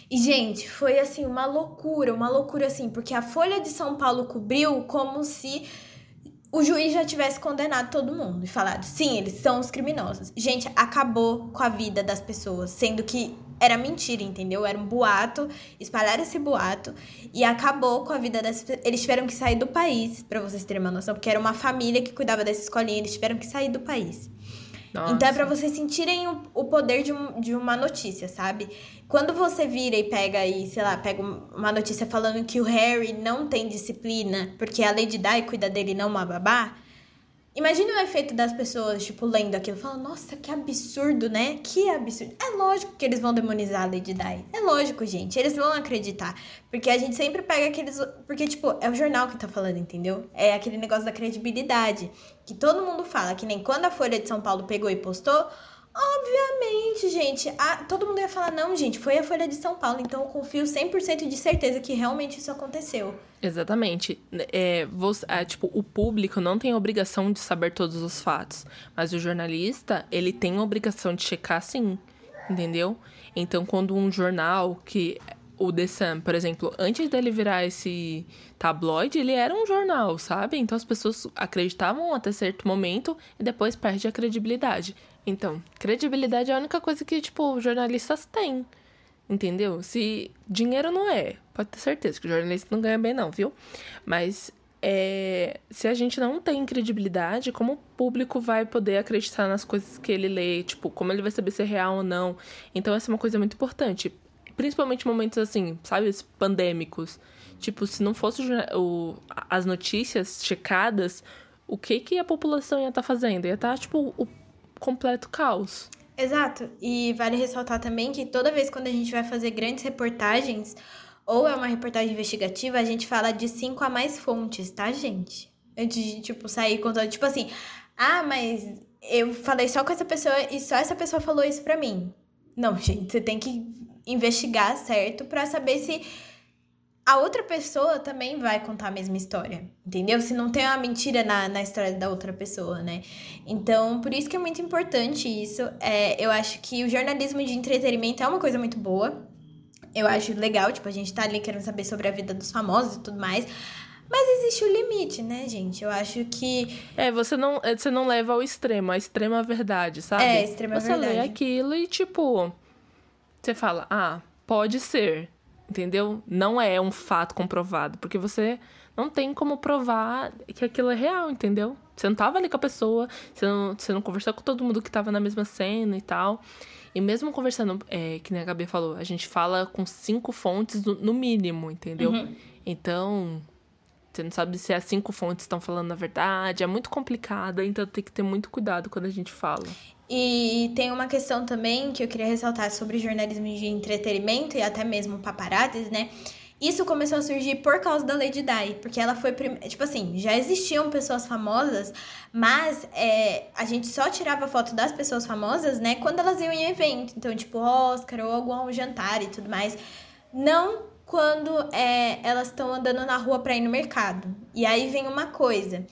E, gente, foi assim, uma loucura, uma loucura assim, porque a Folha de São Paulo cobriu como se o juiz já tivesse condenado todo mundo e falado, sim, eles são os criminosos. Gente, acabou com a vida das pessoas, sendo que era mentira, entendeu? Era um boato, espalharam esse boato e acabou com a vida das pessoas. Eles tiveram que sair do país, para vocês terem uma noção, porque era uma família que cuidava dessa escolinha, eles tiveram que sair do país. Nossa. Então é pra vocês sentirem o, o poder de, um, de uma notícia, sabe? Quando você vira e pega aí, sei lá, pega uma notícia falando que o Harry não tem disciplina porque a Lady Di cuida dele não uma babá, Imagina o efeito das pessoas, tipo, lendo aquilo, falando, nossa, que absurdo, né? Que absurdo. É lógico que eles vão demonizar a Lady Di. É lógico, gente. Eles vão acreditar. Porque a gente sempre pega aqueles. Porque, tipo, é o jornal que tá falando, entendeu? É aquele negócio da credibilidade. Que todo mundo fala, que nem quando a Folha de São Paulo pegou e postou, Obviamente, gente. A, todo mundo ia falar, não, gente, foi a Folha de São Paulo, então eu confio 100% de certeza que realmente isso aconteceu. Exatamente. É, você, é, tipo, o público não tem obrigação de saber todos os fatos, mas o jornalista, ele tem a obrigação de checar sim, entendeu? Então, quando um jornal que o The Sun, por exemplo, antes dele virar esse tabloide, ele era um jornal, sabe? Então as pessoas acreditavam até certo momento e depois perde a credibilidade. Então, credibilidade é a única coisa que, tipo, jornalistas têm. Entendeu? Se dinheiro não é, pode ter certeza que o jornalista não ganha bem, não, viu? Mas é, se a gente não tem credibilidade, como o público vai poder acreditar nas coisas que ele lê? Tipo, como ele vai saber se é real ou não? Então, essa é uma coisa muito importante. Principalmente em momentos assim, sabe, pandêmicos. Tipo, se não fosse o, as notícias checadas, o que que a população ia estar tá fazendo? Ia estar, tá, tipo, o completo caos. Exato. E vale ressaltar também que toda vez quando a gente vai fazer grandes reportagens, ou é uma reportagem investigativa, a gente fala de cinco a mais fontes, tá, gente? Antes de, tipo, sair contando, tipo assim, ah, mas eu falei só com essa pessoa e só essa pessoa falou isso pra mim. Não, gente, você tem que investigar, certo? para saber se a outra pessoa também vai contar a mesma história, entendeu? Se não tem uma mentira na, na história da outra pessoa, né? Então, por isso que é muito importante isso. É, eu acho que o jornalismo de entretenimento é uma coisa muito boa. Eu acho legal, tipo, a gente tá ali querendo saber sobre a vida dos famosos e tudo mais. Mas existe o um limite, né, gente? Eu acho que. É, você não, é, você não leva ao extremo, a extrema verdade, sabe? É, extrema você verdade. Você lê aquilo e, tipo. Você fala, ah, pode ser entendeu? Não é um fato comprovado, porque você não tem como provar que aquilo é real, entendeu? Você não tava ali com a pessoa, você não, você não conversou com todo mundo que tava na mesma cena e tal. E mesmo conversando, é, que nem a Gabi falou, a gente fala com cinco fontes no, mínimo, entendeu? Uhum. Então, você não sabe se as cinco fontes estão falando a verdade, é muito complicado, então tem que ter muito cuidado quando a gente fala. E tem uma questão também que eu queria ressaltar sobre jornalismo de entretenimento e até mesmo paparazzis, né? Isso começou a surgir por causa da Lady Di, porque ela foi. Tipo assim, já existiam pessoas famosas, mas é, a gente só tirava foto das pessoas famosas, né, quando elas iam em evento. Então, tipo, Oscar ou algum jantar e tudo mais. Não quando é, elas estão andando na rua para ir no mercado. E aí vem uma coisa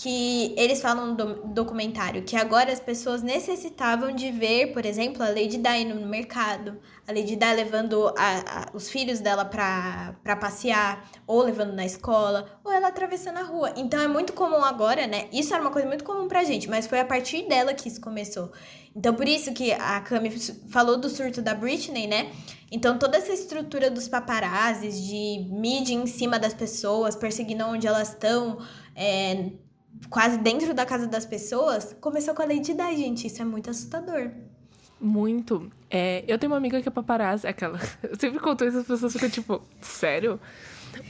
que eles falam no documentário que agora as pessoas necessitavam de ver, por exemplo, a Lady Di no mercado, a Lady Di levando a, a, os filhos dela pra passear, ou levando na escola, ou ela atravessando a rua. Então é muito comum agora, né? Isso era uma coisa muito comum pra gente, mas foi a partir dela que isso começou. Então por isso que a Cami falou do surto da Britney, né? Então toda essa estrutura dos paparazzis, de mídia em cima das pessoas, perseguindo onde elas estão, é, quase dentro da casa das pessoas, começou com a Di, gente. Isso é muito assustador. Muito. É, eu tenho uma amiga que é paparazzi, aquela. *laughs* Eu sempre conto isso, as pessoas ficam tipo, sério?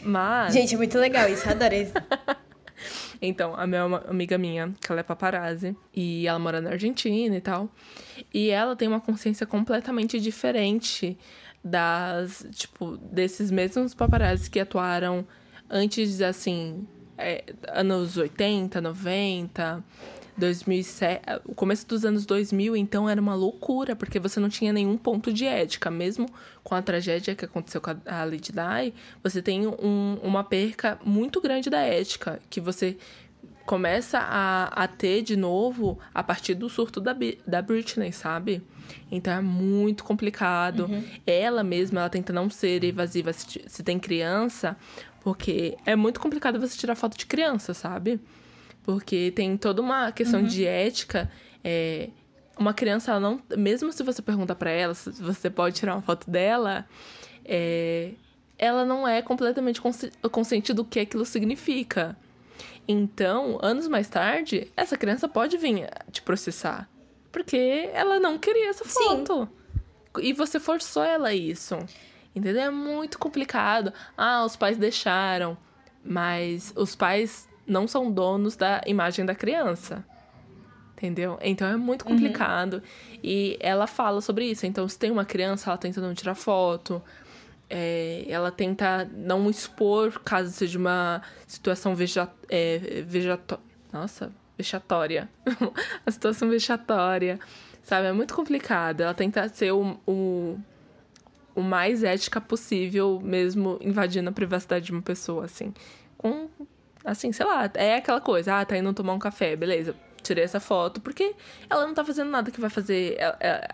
Mas. Gente, é muito legal isso, adorei isso. *laughs* então, a minha amiga minha, que ela é paparazzi, e ela mora na Argentina e tal. E ela tem uma consciência completamente diferente das, tipo, desses mesmos paparazzi que atuaram antes, assim, é, anos 80, 90, 2007, o começo dos anos 2000, então era uma loucura, porque você não tinha nenhum ponto de ética, mesmo com a tragédia que aconteceu com a Lady Di, você tem um, uma perca muito grande da ética, que você começa a, a ter de novo a partir do surto da, da Britney, sabe? Então é muito complicado. Uhum. Ela mesma, ela tenta não ser evasiva se, se tem criança, porque é muito complicado você tirar foto de criança, sabe? Porque tem toda uma questão uhum. de ética. É, uma criança, ela não. Mesmo se você pergunta para ela se você pode tirar uma foto dela, é, ela não é completamente consciente do que aquilo significa. Então, anos mais tarde, essa criança pode vir te processar. Porque ela não queria essa foto. Sim. E você forçou ela a isso. Entendeu? É muito complicado. Ah, os pais deixaram. Mas os pais não são donos da imagem da criança. Entendeu? Então é muito uhum. complicado. Uhum. E ela fala sobre isso. Então, se tem uma criança, ela tenta não tirar foto. É, ela tenta não expor caso seja uma situação veja, é, vejato... Nossa, vexatória. *laughs* a situação vexatória. Sabe? É muito complicado. Ela tenta ser o, o o mais ética possível, mesmo invadindo a privacidade de uma pessoa, assim. Com, assim, sei lá, é aquela coisa, ah, tá indo tomar um café, beleza. Tirei essa foto porque ela não tá fazendo nada que vai fazer. Ela, ela,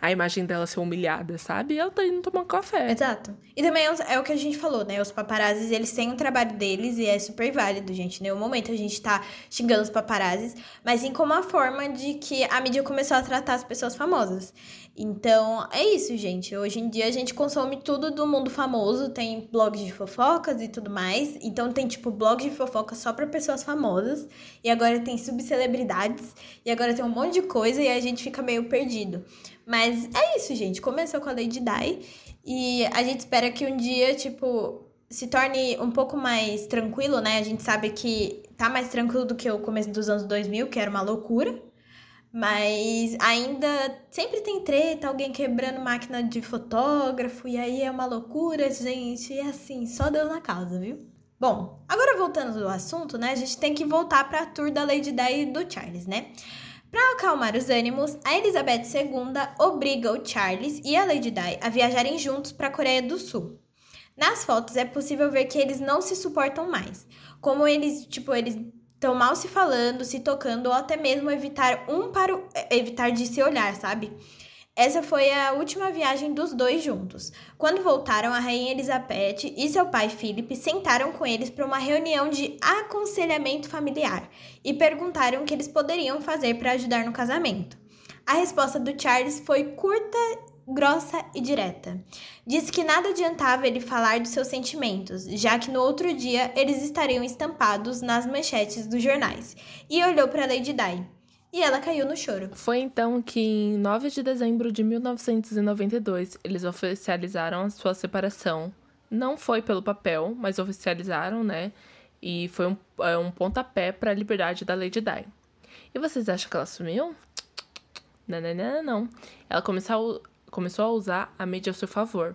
a imagem dela ser humilhada, sabe? Ela tá indo tomar um café. Exato. E também é, é o que a gente falou, né? Os paparazzis, eles têm um trabalho deles e é super válido, gente. Em nenhum momento a gente tá xingando os paparazzis, mas sim como uma forma de que a mídia começou a tratar as pessoas famosas. Então, é isso, gente. Hoje em dia a gente consome tudo do mundo famoso, tem blogs de fofocas e tudo mais. Então tem tipo blog de fofocas só para pessoas famosas, e agora tem subcelebridades, e agora tem um monte de coisa e a gente fica meio perdido. Mas é isso, gente. Começou com a Lady Di e a gente espera que um dia, tipo, se torne um pouco mais tranquilo, né? A gente sabe que tá mais tranquilo do que o começo dos anos 2000, que era uma loucura. Mas ainda sempre tem treta, alguém quebrando máquina de fotógrafo, e aí é uma loucura, gente. E assim, só Deus na causa, viu? Bom, agora voltando ao assunto, né? A gente tem que voltar para tour da Lady Di e do Charles, né? Para acalmar os ânimos, a Elizabeth II obriga o Charles e a Lady Di a viajarem juntos para a Coreia do Sul. Nas fotos é possível ver que eles não se suportam mais. Como eles, tipo, eles estão mal se falando, se tocando ou até mesmo evitar um para o, evitar de se olhar, sabe? Essa foi a última viagem dos dois juntos. Quando voltaram, a rainha Elizabeth e seu pai Philip sentaram com eles para uma reunião de aconselhamento familiar e perguntaram o que eles poderiam fazer para ajudar no casamento. A resposta do Charles foi curta, grossa e direta. Disse que nada adiantava ele falar dos seus sentimentos, já que no outro dia eles estariam estampados nas manchetes dos jornais, e olhou para Lady Di e ela caiu no choro. Foi então que, em 9 de dezembro de 1992, eles oficializaram a sua separação. Não foi pelo papel, mas oficializaram, né? E foi um, é, um pontapé para a liberdade da Lady Di. E vocês acham que ela sumiu? Não, não, não, não. Ela começou começou a usar a mídia a seu favor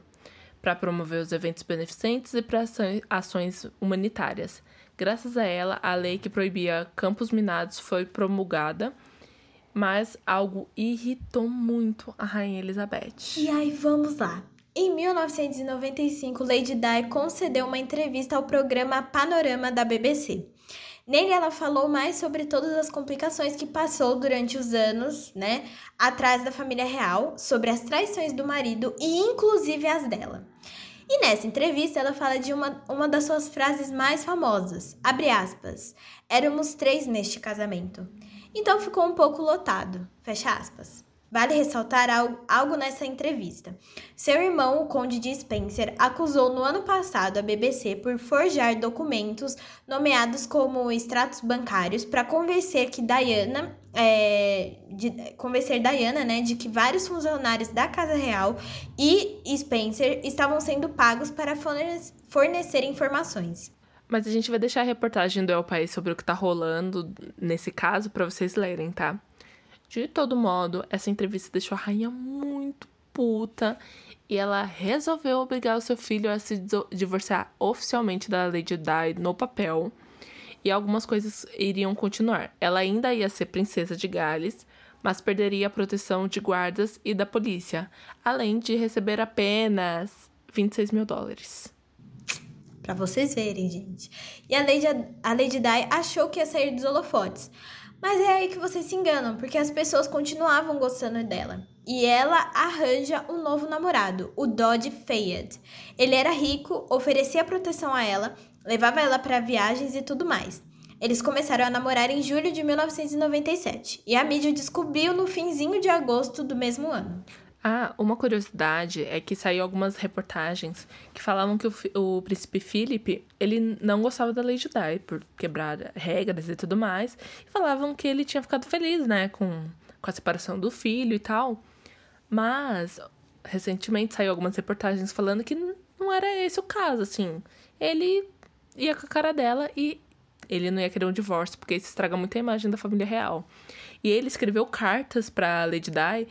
para promover os eventos beneficentes e para ações humanitárias. Graças a ela, a lei que proibia campos minados foi promulgada mas algo irritou muito a Rainha Elizabeth. E aí, vamos lá. Em 1995, Lady Di concedeu uma entrevista ao programa Panorama da BBC. Nele ela falou mais sobre todas as complicações que passou durante os anos, né, atrás da família real, sobre as traições do marido e inclusive as dela. E nessa entrevista ela fala de uma, uma das suas frases mais famosas, abre aspas, éramos três neste casamento. Então ficou um pouco lotado, fecha aspas. Vale ressaltar algo nessa entrevista. Seu irmão, o Conde de Spencer, acusou no ano passado a BBC por forjar documentos nomeados como extratos bancários para convencer que Diana, é, de, convencer Diana, né, de que vários funcionários da Casa Real e Spencer estavam sendo pagos para fornecer informações. Mas a gente vai deixar a reportagem do El País sobre o que tá rolando nesse caso para vocês lerem, tá? De todo modo, essa entrevista deixou a rainha muito puta e ela resolveu obrigar o seu filho a se divorciar oficialmente da Lady Di no papel. E algumas coisas iriam continuar. Ela ainda ia ser princesa de Gales, mas perderia a proteção de guardas e da polícia, além de receber apenas 26 mil dólares. Pra vocês verem, gente. E a Lady, a Lady Di achou que ia sair dos holofotes. Mas é aí que vocês se enganam, porque as pessoas continuavam gostando dela. E ela arranja um novo namorado, o Dodge Fayed. Ele era rico, oferecia proteção a ela, levava ela para viagens e tudo mais. Eles começaram a namorar em julho de 1997 e a mídia descobriu no finzinho de agosto do mesmo ano. Ah, uma curiosidade é que saiu algumas reportagens que falavam que o, o príncipe Philip, ele não gostava da Lady Di por quebrar regras e tudo mais. E falavam que ele tinha ficado feliz, né, com, com a separação do filho e tal. Mas, recentemente saiu algumas reportagens falando que não era esse o caso, assim. Ele ia com a cara dela e ele não ia querer um divórcio, porque isso estraga muito a imagem da família real. E ele escreveu cartas pra Lady Di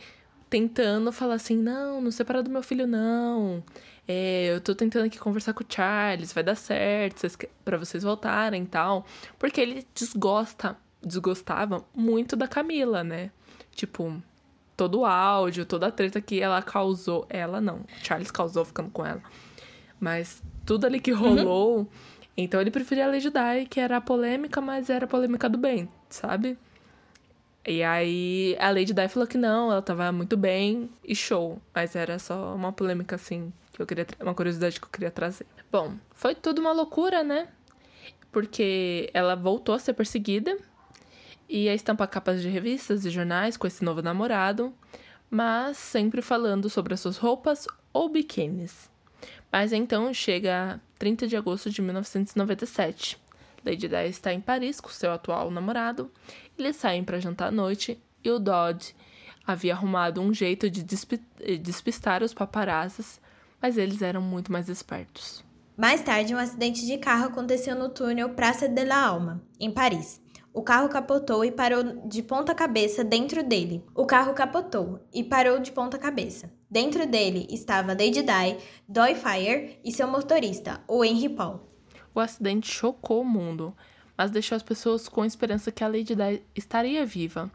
tentando falar assim: não, não separa do meu filho, não. É, eu tô tentando aqui conversar com o Charles, vai dar certo para vocês voltarem e tal. Porque ele desgosta, desgostava muito da Camila, né? Tipo, todo o áudio, toda a treta que ela causou. Ela não, Charles causou ficando com ela. Mas tudo ali que rolou. Uhum. Então ele preferia a Lady Di, que era a polêmica, mas era a polêmica do bem, sabe? E aí a Lady Di falou que não, ela tava muito bem e show. Mas era só uma polêmica assim, que eu queria uma curiosidade que eu queria trazer. Bom, foi tudo uma loucura, né? Porque ela voltou a ser perseguida e a estampar capas de revistas e jornais com esse novo namorado, mas sempre falando sobre as suas roupas ou biquínis. Mas então chega 30 de agosto de 1997. Lady Di está em Paris com seu atual namorado eles saem para jantar à noite e o Dodd havia arrumado um jeito de despistar os paparazzis, mas eles eram muito mais espertos. Mais tarde, um acidente de carro aconteceu no túnel Praça de la Alma, em Paris. O carro capotou e parou de ponta cabeça dentro dele. O carro capotou e parou de ponta cabeça. Dentro dele estava Lady Di, Doy Fire e seu motorista, o Henry Paul. O acidente chocou o mundo mas deixou as pessoas com esperança que a Lady Di estaria viva.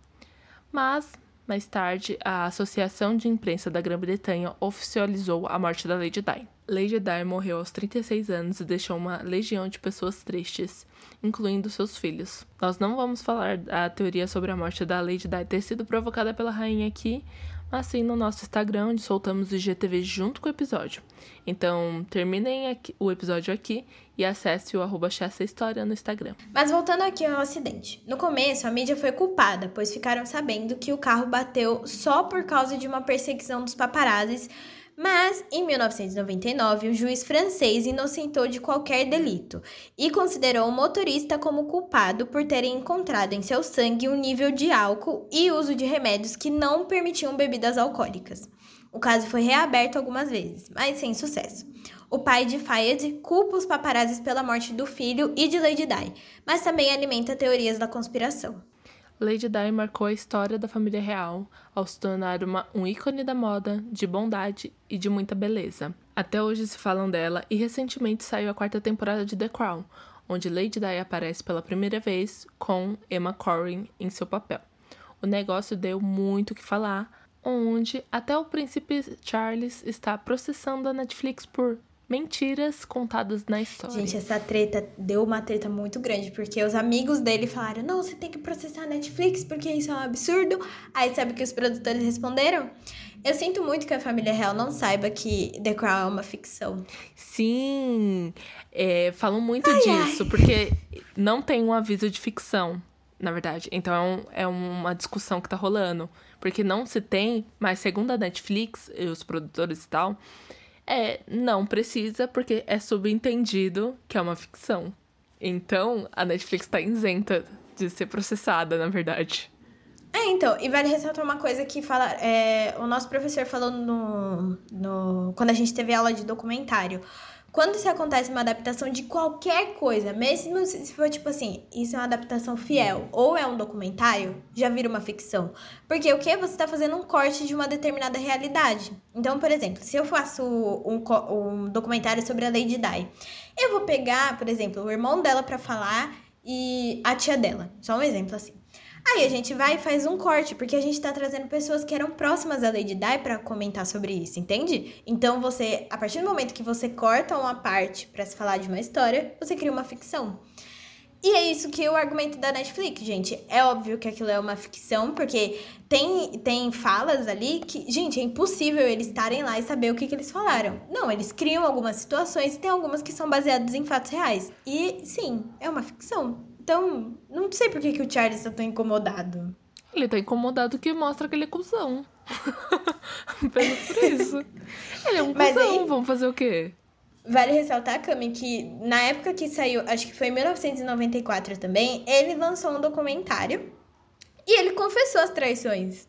Mas, mais tarde, a Associação de Imprensa da Grã-Bretanha oficializou a morte da Lady Di. Lady Di morreu aos 36 anos e deixou uma legião de pessoas tristes, incluindo seus filhos. Nós não vamos falar da teoria sobre a morte da Lady Di ter sido provocada pela rainha aqui, assim no nosso Instagram, onde soltamos o IGTV junto com o episódio. Então, terminem aqui, o episódio aqui e acesse o arroba História no Instagram. Mas voltando aqui ao acidente. No começo, a mídia foi culpada, pois ficaram sabendo que o carro bateu só por causa de uma perseguição dos paparazzis mas, em 1999, o juiz francês inocentou de qualquer delito e considerou o motorista como culpado por terem encontrado em seu sangue um nível de álcool e uso de remédios que não permitiam bebidas alcoólicas. O caso foi reaberto algumas vezes, mas sem sucesso. O pai de Fayed culpa os paparazzis pela morte do filho e de Lady Di, mas também alimenta teorias da conspiração. Lady Di marcou a história da família real ao se tornar uma, um ícone da moda, de bondade e de muita beleza. Até hoje se falam dela e recentemente saiu a quarta temporada de The Crown, onde Lady Di aparece pela primeira vez com Emma Corrin em seu papel. O negócio deu muito o que falar, onde até o príncipe Charles está processando a Netflix por mentiras contadas na história. Gente, essa treta deu uma treta muito grande, porque os amigos dele falaram: não, você tem que processar a Netflix, porque isso é um absurdo. Aí sabe que os produtores responderam? Eu sinto muito que a família real não saiba que The Crown é uma ficção. Sim, é, falam muito ai, disso, ai. porque não tem um aviso de ficção, na verdade. Então é, é uma discussão que tá rolando. Porque não se tem, mas segundo a Netflix e os produtores e tal, é, não precisa, porque é subentendido que é uma ficção. Então, a Netflix tá isenta de ser processada, na verdade. É, então, e vale ressaltar uma coisa que fala. É, o nosso professor falou no, no. Quando a gente teve aula de documentário. Quando se acontece uma adaptação de qualquer coisa, mesmo se for tipo assim, isso é uma adaptação fiel ou é um documentário, já vira uma ficção. Porque o que? Você está fazendo um corte de uma determinada realidade. Então, por exemplo, se eu faço um, um documentário sobre a Lady Di, eu vou pegar, por exemplo, o irmão dela para falar e a tia dela. Só um exemplo assim. Aí a gente vai e faz um corte, porque a gente tá trazendo pessoas que eram próximas à Lady Di para comentar sobre isso, entende? Então você, a partir do momento que você corta uma parte para se falar de uma história, você cria uma ficção. E é isso que é o argumento da Netflix, gente. É óbvio que aquilo é uma ficção, porque tem, tem falas ali que, gente, é impossível eles estarem lá e saber o que, que eles falaram. Não, eles criam algumas situações e tem algumas que são baseadas em fatos reais. E sim, é uma ficção. Então, não sei por que, que o Charles tá tão incomodado. Ele tá incomodado que mostra que ele é cuzão. *laughs* Apenas por isso. Ele é um Mas cuzão, aí, vamos fazer o quê? Vale ressaltar, Cami, que na época que saiu, acho que foi em 1994 também, ele lançou um documentário e ele confessou as traições.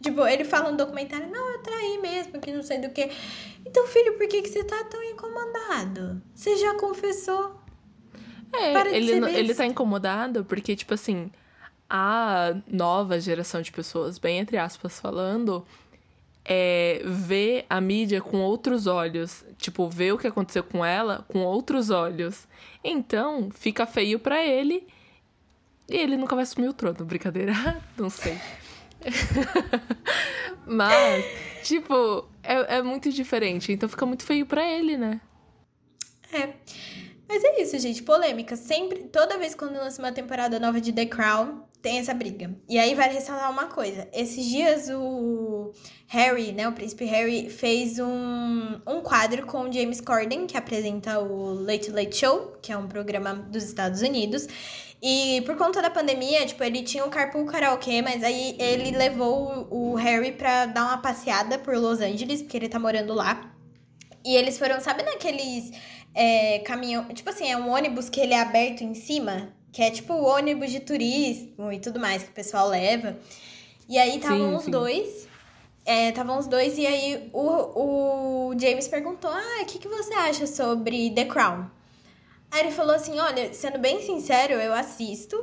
Tipo, ele fala no documentário, não, eu traí mesmo, que não sei do que. Então, filho, por que, que você tá tão incomodado? Você já confessou. É, ele, ele tá incomodado porque, tipo assim, a nova geração de pessoas, bem entre aspas falando, é, vê a mídia com outros olhos. Tipo, vê o que aconteceu com ela com outros olhos. Então, fica feio para ele e ele nunca vai assumir o trono. Brincadeira? *laughs* Não sei. *laughs* Mas, tipo, é, é muito diferente. Então fica muito feio para ele, né? É. Mas é isso, gente. Polêmica. Sempre, toda vez quando lança uma temporada nova de The Crown, tem essa briga. E aí vai ressaltar uma coisa. Esses dias o Harry, né, o príncipe Harry, fez um, um quadro com o James Corden, que apresenta o Late Late Show, que é um programa dos Estados Unidos. E por conta da pandemia, tipo, ele tinha o Carpool Karaokê, mas aí ele levou o Harry pra dar uma passeada por Los Angeles, porque ele tá morando lá. E eles foram, sabe naqueles é, caminhão. Tipo assim, é um ônibus que ele é aberto em cima, que é tipo o ônibus de turismo e tudo mais que o pessoal leva. E aí estavam os dois. Estavam é, os dois, e aí o, o James perguntou: Ah, o que, que você acha sobre The Crown? Aí ele falou assim: Olha, sendo bem sincero, eu assisto.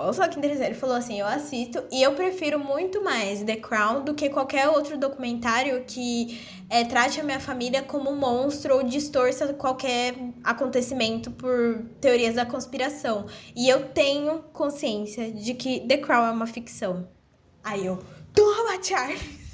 Olha só que interessante, ele falou assim: eu assisto e eu prefiro muito mais The Crown do que qualquer outro documentário que é, trate a minha família como um monstro ou distorça qualquer acontecimento por teorias da conspiração. E eu tenho consciência de que The Crown é uma ficção. Aí eu, toma, Charles!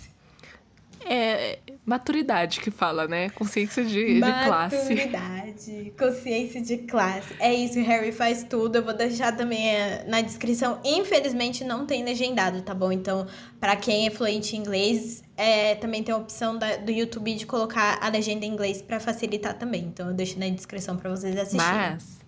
É maturidade que fala, né? Consciência de, de classe. Maturidade, consciência de classe. É isso, Harry faz tudo. Eu vou deixar também é, na descrição. Infelizmente não tem legendado, tá bom? Então, para quem é fluente em inglês, é, também tem a opção da, do YouTube de colocar a legenda em inglês para facilitar também. Então, eu deixo na descrição para vocês assistirem. Mas,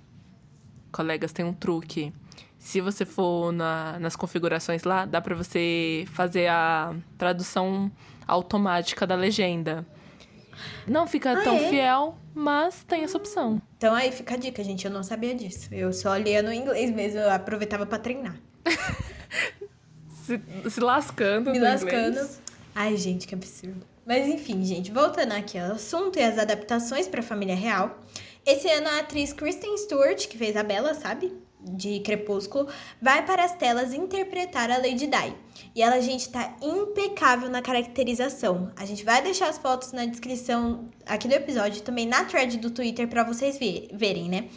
colegas, tem um truque. Se você for na, nas configurações lá, dá para você fazer a tradução automática da legenda. Não fica ah, tão é? fiel, mas tem essa opção. Então aí fica a dica, gente. Eu não sabia disso. Eu só lia no inglês mesmo, eu aproveitava para treinar. *laughs* se, se, lascando. Me lascando. Inglês. Ai, gente, que absurdo. Mas enfim, gente, voltando aqui ao assunto e as adaptações para a família real. Esse ano a atriz Kristen Stewart, que fez a Bella, sabe? De Crepúsculo, vai para as telas interpretar a Lady Di. E ela, gente, tá impecável na caracterização. A gente vai deixar as fotos na descrição aqui do episódio, também na thread do Twitter para vocês verem, né?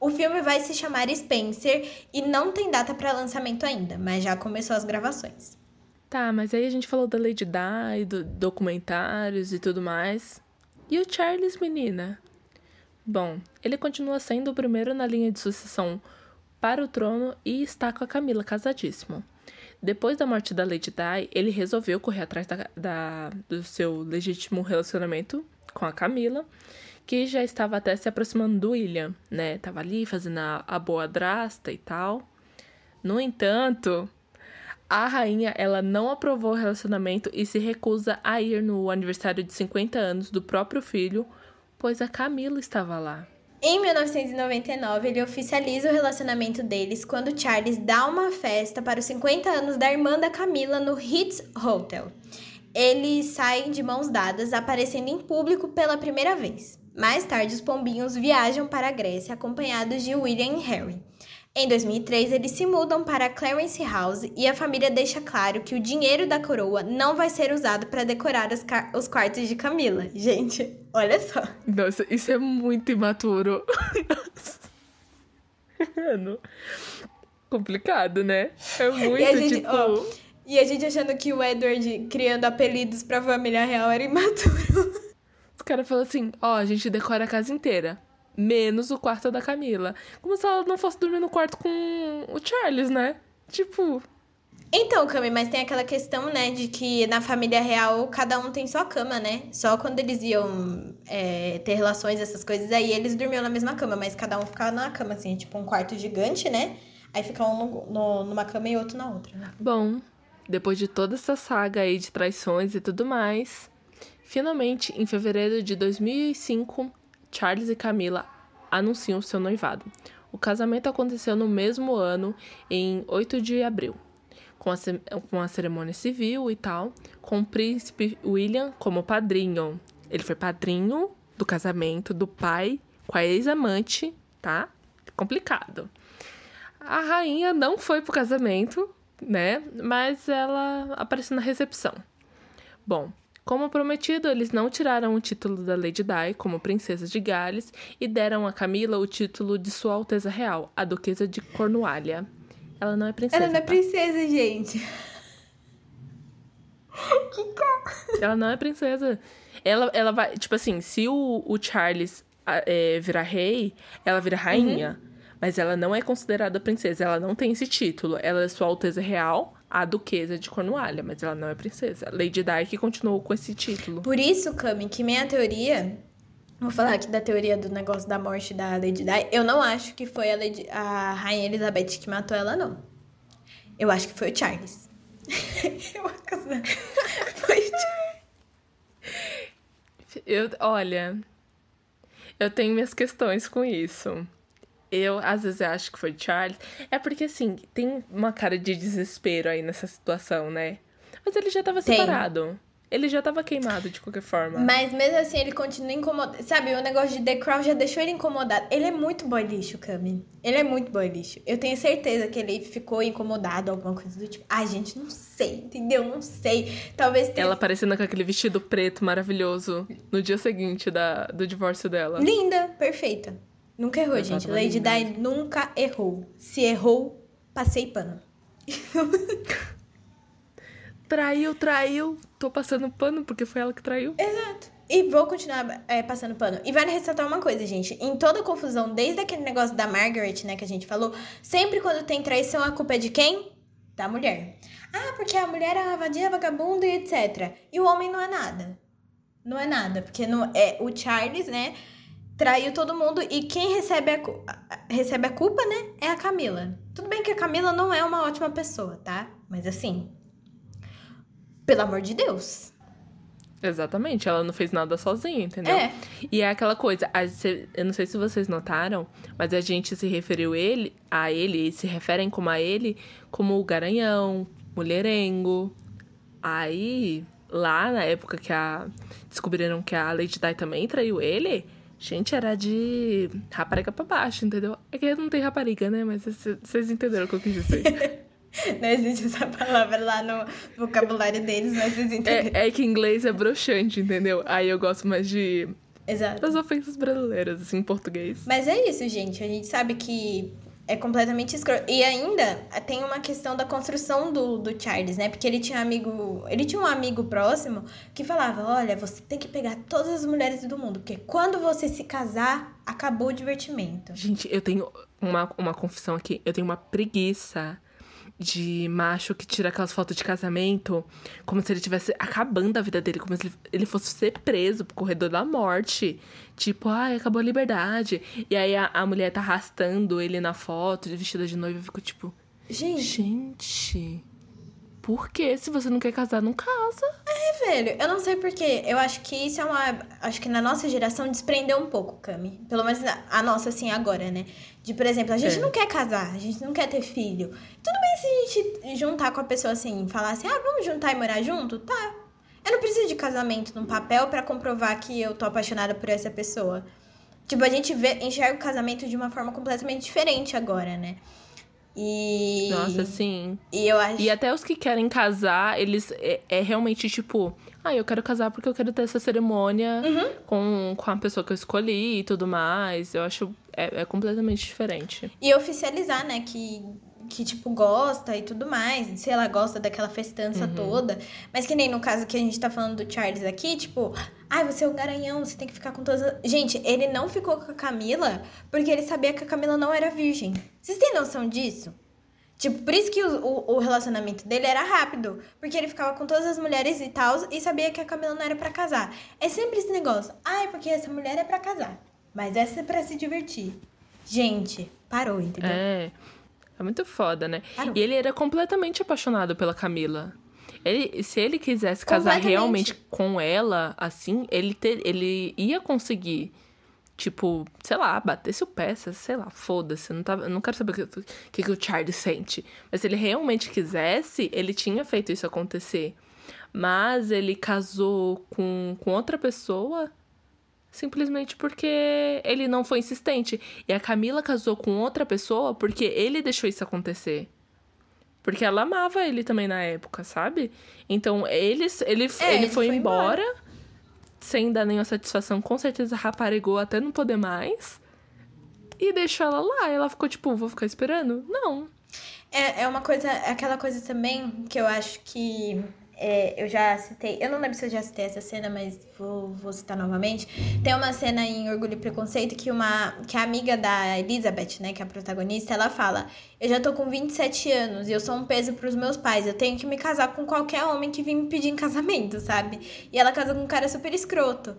O filme vai se chamar Spencer e não tem data para lançamento ainda, mas já começou as gravações. Tá, mas aí a gente falou da Lady Di, do documentários e tudo mais. E o Charles, menina? Bom, ele continua sendo o primeiro na linha de sucessão para o trono e está com a Camila casadíssimo. Depois da morte da Lady Di, ele resolveu correr atrás da, da, do seu legítimo relacionamento com a Camila, que já estava até se aproximando do William, né? Tava ali fazendo a, a boa drasta e tal. No entanto, a rainha ela não aprovou o relacionamento e se recusa a ir no aniversário de 50 anos do próprio filho, pois a Camila estava lá. Em 1999, ele oficializa o relacionamento deles quando Charles dá uma festa para os 50 anos da irmã da Camila no Ritz Hotel. Eles saem de mãos dadas, aparecendo em público pela primeira vez. Mais tarde, os pombinhos viajam para a Grécia acompanhados de William e Harry. Em 2003, eles se mudam para Clarence House e a família deixa claro que o dinheiro da coroa não vai ser usado para decorar os, os, quartos de Camila. Gente, olha só. Nossa, isso é muito imaturo. *laughs* Mano, complicado, né? É muito, e gente, tipo... Ó, e a gente achando que o Edward criando apelidos pra família real era imaturo. Os caras falam assim, ó, a gente decora a casa inteira menos o quarto da Camila. Como se ela não fosse dormir no quarto com o Charles, né? Tipo. Então, Cami, mas tem aquela questão, né, de que na família real cada um tem sua cama, né? Só quando eles iam é, ter relações, essas coisas, aí eles dormiam na mesma cama, mas cada um ficava numa cama, assim, tipo um quarto gigante, né? Aí ficava um no, no, numa cama e outro na outra. Bom, depois de toda essa saga aí de traições e tudo mais, finalmente, em fevereiro de 2005, Charles e Camila anunciam seu noivado. O casamento aconteceu no mesmo ano, em 8 de abril, com a, com a cerimônia civil e tal, com o príncipe William como padrinho. Ele foi padrinho do casamento do pai com a ex-amante, tá? Complicado. A rainha não foi pro casamento, né? Mas ela apareceu na recepção. Bom, como prometido, eles não tiraram o título da Lady Di como princesa de Gales e deram a Camila o título de Sua Alteza Real, a Duquesa de Cornualha. Ela não é princesa. Ela não é tá? princesa, gente. *laughs* que Ela não é princesa. Ela, ela vai. Tipo assim, se o, o Charles é, virar rei, ela vira rainha. Uhum. Mas ela não é considerada princesa. Ela não tem esse título. Ela é Sua Alteza Real, a duquesa de Cornualha, mas ela não é princesa. Lady Di continuou com esse título. Por isso, Cami, que minha teoria Vou falar aqui da teoria do negócio da morte da Lady Di. Eu não acho que foi a, Lady, a Rainha Elizabeth que matou ela, não. Eu acho que foi o Charles. *laughs* eu foi o Charles. Eu, olha, eu tenho minhas questões com isso. Eu, às vezes, acho que foi Charles. É porque, assim, tem uma cara de desespero aí nessa situação, né? Mas ele já tava tem. separado. Ele já tava queimado de qualquer forma. Mas mesmo assim, ele continua incomodado. Sabe, o negócio de The Crown já deixou ele incomodado. Ele é muito boy lixo, Cami. Ele é muito boy lixo. Eu tenho certeza que ele ficou incomodado, alguma coisa do tipo. Ai, gente, não sei, entendeu? Não sei. Talvez tenha... Ela aparecendo com aquele vestido preto maravilhoso no dia seguinte da, do divórcio dela. Linda, perfeita. Nunca errou, gente. Lady Di nunca errou. Se errou, passei pano. *laughs* traiu, traiu. Tô passando pano porque foi ela que traiu. Exato. E vou continuar é, passando pano. E vale ressaltar uma coisa, gente. Em toda confusão, desde aquele negócio da Margaret, né, que a gente falou, sempre quando tem traição, a culpa é de quem? Da mulher. Ah, porque a mulher é vadia, vagabunda e etc. E o homem não é nada. Não é nada. Porque não, é o Charles, né? traiu todo mundo e quem recebe a, recebe a culpa, né, é a Camila. Tudo bem que a Camila não é uma ótima pessoa, tá? Mas assim, pelo amor de Deus. Exatamente, ela não fez nada sozinha, entendeu? É. E é aquela coisa, eu não sei se vocês notaram, mas a gente se referiu ele, a ele, se referem como a ele, como o garanhão, mulherengo. Aí, lá na época que a descobriram que a Lady Di também traiu ele, Gente, era de rapariga pra baixo, entendeu? É que não tem rapariga, né? Mas vocês entenderam o que eu quis dizer. *laughs* *laughs* não existe essa palavra lá no vocabulário deles, mas vocês entenderam. É, é que inglês é broxante, entendeu? Aí eu gosto mais de. Exato. Das ofensas brasileiras, assim, em português. Mas é isso, gente. A gente sabe que É completamente escroto. E ainda tem uma questão da construção do, do Charles, né? Porque ele tinha um amigo. Ele tinha um amigo próximo que falava: olha, você tem que pegar todas as mulheres do mundo. Porque quando você se casar, acabou o divertimento. Gente, eu tenho uma, uma confissão aqui. Eu tenho uma preguiça de macho que tira aquelas fotos de casamento como se ele estivesse acabando a vida dele, como se ele fosse ser preso pro corredor da morte. Tipo, ai, acabou a liberdade. E aí a, a mulher tá arrastando ele na foto, vestida de noiva, eu fico tipo. Gente. Gente. Por que? Se você não quer casar, não casa. É, velho. Eu não sei porquê. Eu acho que isso é uma. Acho que na nossa geração desprendeu um pouco, Cami. Pelo menos a nossa, assim, agora, né? De, por exemplo, a gente é. não quer casar, a gente não quer ter filho. Tudo bem se a gente juntar com a pessoa assim, falar assim, ah, vamos juntar e morar junto? Tá. Eu não preciso de casamento num papel para comprovar que eu tô apaixonada por essa pessoa. Tipo, a gente vê, enxerga o casamento de uma forma completamente diferente agora, né? E. Nossa, sim. E eu acho. E até os que querem casar, eles. É, é realmente tipo. Ah, eu quero casar porque eu quero ter essa cerimônia uhum. com, com a pessoa que eu escolhi e tudo mais. Eu acho. É, é completamente diferente. E oficializar, né? Que que, tipo, gosta e tudo mais. Se ela gosta daquela festança uhum. toda. Mas que nem no caso que a gente tá falando do Charles aqui, tipo, ai, ah, você é um garanhão, você tem que ficar com todas as... Gente, ele não ficou com a Camila porque ele sabia que a Camila não era virgem. Vocês têm noção disso? Tipo, por isso que o, o, o, relacionamento dele era rápido. Porque ele ficava com todas as mulheres e tal, e sabia que a Camila não era para casar. É sempre esse negócio. Ai, porque essa mulher é para casar. Mas essa é pra se divertir. Gente, parou, entendeu? É. É muito foda, né? Parou. E ele era completamente apaixonado pela Camila. Ele, se ele quisesse casar realmente com ela, assim, ele, ter, ele ia conseguir. Tipo, sei lá, batesse o pé, sei lá, foda-se. Não, tava, não quero saber o que, que, que o Charlie sente. Mas se ele realmente quisesse, ele tinha feito isso acontecer. Mas ele casou com, com outra pessoa simplesmente porque ele não foi insistente. E a Camila casou com outra pessoa porque ele deixou isso acontecer. Porque ela amava ele também na época, sabe? Então, ele, ele, é, ele, foi, foi embora, embora, sem dar nenhuma satisfação. Com certeza raparegou até não poder mais. E deixou ela lá. Ela ficou tipo, vou ficar esperando? Não. É, é uma coisa, aquela coisa também que eu acho que é, eu já citei, eu não lembro se eu já citei essa cena, mas vou, vou citar novamente. Tem uma cena em Orgulho e Preconceito que uma que a amiga da Elizabeth, né, que é a protagonista, ela fala: "Eu já tô com 27 anos e eu sou um peso para os meus pais. Eu tenho que me casar com qualquer homem que vim me pedir em casamento, sabe?" E ela casa com um cara super escroto.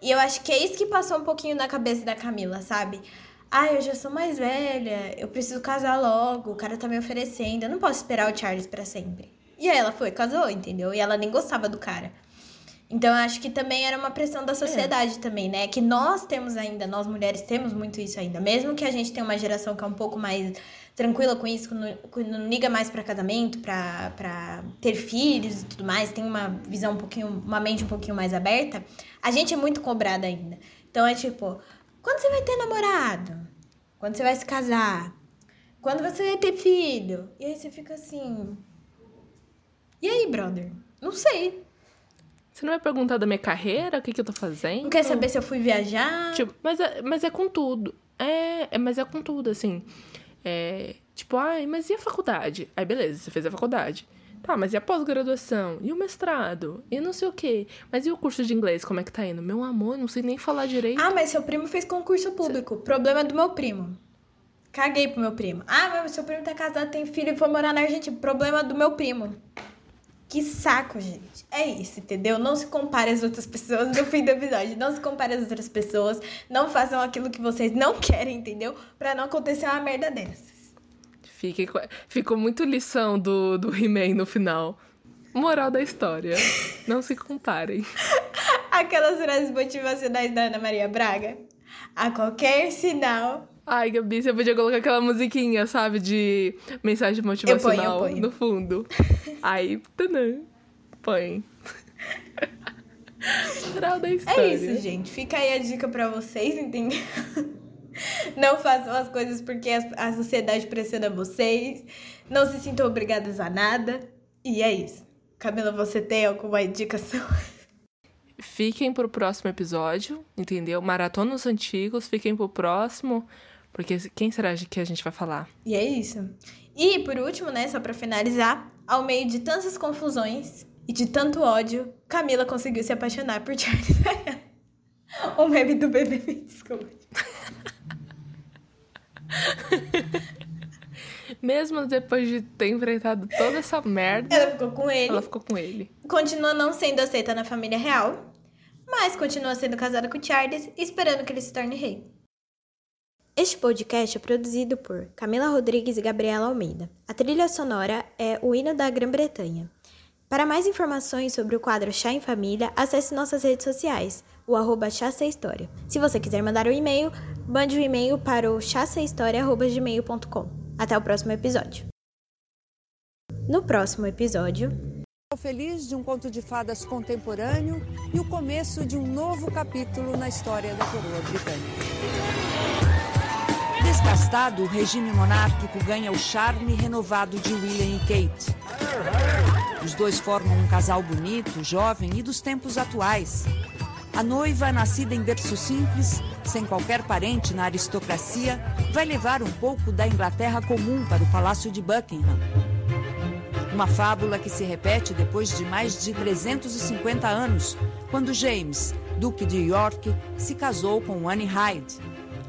E eu acho que é isso que passou um pouquinho na cabeça da Camila, sabe? Ah, eu já sou mais velha, eu preciso casar logo, o cara tá me oferecendo, eu não posso esperar o Charles para sempre. E aí ela foi, casou, entendeu? E ela nem gostava do cara. Então eu acho que também era uma pressão da sociedade é. também, né? Que nós temos ainda, nós mulheres temos muito isso ainda. Mesmo que a gente tenha uma geração que é um pouco mais tranquila com isso, que não, que não liga mais para casamento, pra ter filhos e tudo mais, tem uma visão um pouquinho, uma mente um pouquinho mais aberta, a gente é muito cobrada ainda. Então é tipo, quando você vai ter namorado? Quando você vai se casar? Quando você vai ter filho? E aí você fica assim, e aí, brother? Não sei. Você não vai perguntar da minha carreira? O que, que eu tô fazendo? Não quer saber se eu fui viajar? Tipo, mas é, mas é com tudo. É, é, mas é com tudo, assim. É, tipo, ai, mas e a faculdade? Aí, beleza, você fez a faculdade. Tá, mas e a pós-graduação? E o mestrado? E não sei o quê. Mas e o curso de inglês, como é que tá indo? Meu amor, não sei nem falar direito. Ah, mas seu primo fez concurso público. Você... Problema do meu primo. Caguei pro meu primo. Ah, mas seu primo tá casado, tem filho e foi morar na Argentina. Problema do meu primo. Que saco, gente. É isso, entendeu? Não se compare às outras pessoas no fim do episódio. Não se compare às outras pessoas. Não façam aquilo que vocês não querem, entendeu? Pra não acontecer uma merda dessas. Fique, ficou muito lição do, do He-Man no final. Moral da história. Não se comparem. *laughs* Aquelas frases motivacionais da Ana Maria Braga. A qualquer sinal, Ai, Gabi, você podia colocar aquela musiquinha, sabe? De mensagem motivacional eu ponho, eu ponho. no fundo. *laughs* Aí, tanã, põe. Final da história. É isso, gente. Fica aí a dica pra vocês, entendeu? *laughs* Não façam as coisas porque a sociedade pressiona vocês. Não se sintam obrigadas a nada. E é isso. Camila, você tem alguma indicação? Fiquem pro próximo episódio, entendeu? Maratonas antigos, fiquem pro próximo Porque quem será que a gente vai falar? E é isso. E por último, né, só para finalizar, ao meio de tantas confusões e de tanto ódio, Camila conseguiu se apaixonar por Charles. *laughs* o meme do bebê, desculpa. *laughs* Mesmo depois de ter enfrentado toda essa merda. Ela ficou com ele. Ela ficou com ele. Continua não sendo aceita na família real, mas continua sendo casada com Charles, esperando que ele se torne rei. Este podcast é produzido por Camila Rodrigues e Gabriela Almeida. A trilha sonora é O Hino da Grã-Bretanha. Para mais informações sobre o quadro Chá em Família, acesse nossas redes sociais, o arroba História. Se você quiser mandar um e-mail, mande o um e-mail para o chassahistoria.gmail.com. Até o próximo episódio. No próximo episódio... Feliz de um conto de fadas contemporâneo e o começo de um novo capítulo na história da coroa britânica. Desgastado, o regime monárquico ganha o charme renovado de William e Kate. Os dois formam um casal bonito, jovem e dos tempos atuais. A noiva, nascida em berço simples, sem qualquer parente na aristocracia, vai levar um pouco da Inglaterra comum para o Palácio de Buckingham. Uma fábula que se repete depois de mais de 350 anos, quando James, Duque de York, se casou com Anne Hyde,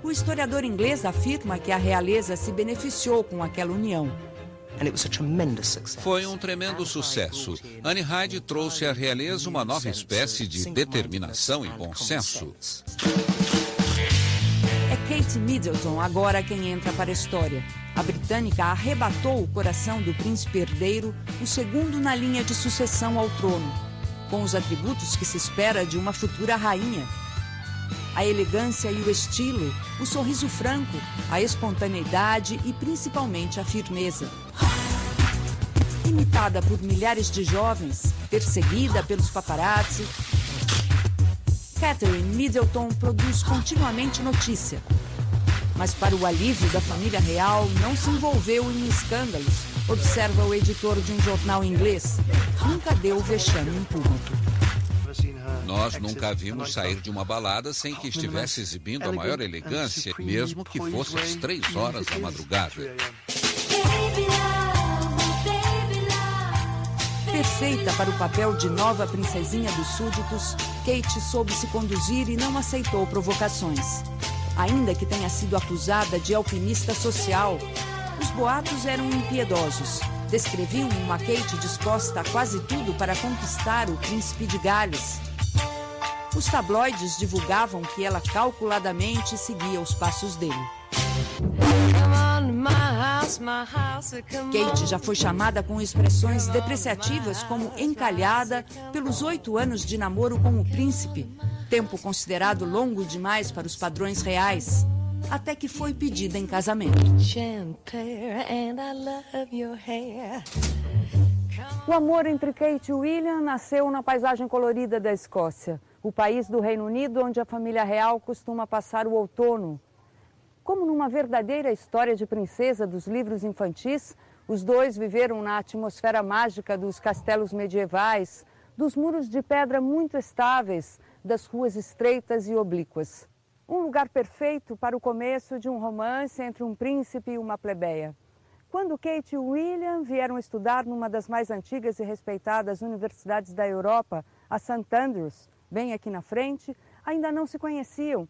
o historiador inglês afirma que a realeza se beneficiou com aquela união. Foi um tremendo sucesso. Anne Hyde trouxe à realeza uma nova espécie de determinação e bom senso. É Kate Middleton agora quem entra para a história. A britânica arrebatou o coração do príncipe herdeiro, o segundo na linha de sucessão ao trono, com os atributos que se espera de uma futura rainha a elegância e o estilo, o sorriso franco, a espontaneidade e principalmente a firmeza. Imitada por milhares de jovens, perseguida pelos paparazzi, Catherine Middleton produz continuamente notícia. Mas para o alívio da família real, não se envolveu em escândalos, observa o editor de um jornal inglês. Nunca deu vexame em público. Nós nunca a vimos sair de uma balada sem que estivesse exibindo a maior elegância, mesmo que fosse às três horas da madrugada. Perfeita para o papel de nova princesinha dos súditos, Kate soube se conduzir e não aceitou provocações. Ainda que tenha sido acusada de alpinista social, os boatos eram impiedosos. Descreviam uma Kate disposta a quase tudo para conquistar o príncipe de Gales. Os tabloides divulgavam que ela calculadamente seguia os passos dele. Kate já foi chamada com expressões depreciativas como encalhada pelos oito anos de namoro com o príncipe, tempo considerado longo demais para os padrões reais, até que foi pedida em casamento. O amor entre Kate e William nasceu na paisagem colorida da Escócia o país do Reino Unido onde a família real costuma passar o outono. Como numa verdadeira história de princesa dos livros infantis, os dois viveram na atmosfera mágica dos castelos medievais, dos muros de pedra muito estáveis, das ruas estreitas e oblíquas. Um lugar perfeito para o começo de um romance entre um príncipe e uma plebeia. Quando Kate e William vieram estudar numa das mais antigas e respeitadas universidades da Europa, a St. Andrews, Bem aqui na frente, ainda não se conheciam.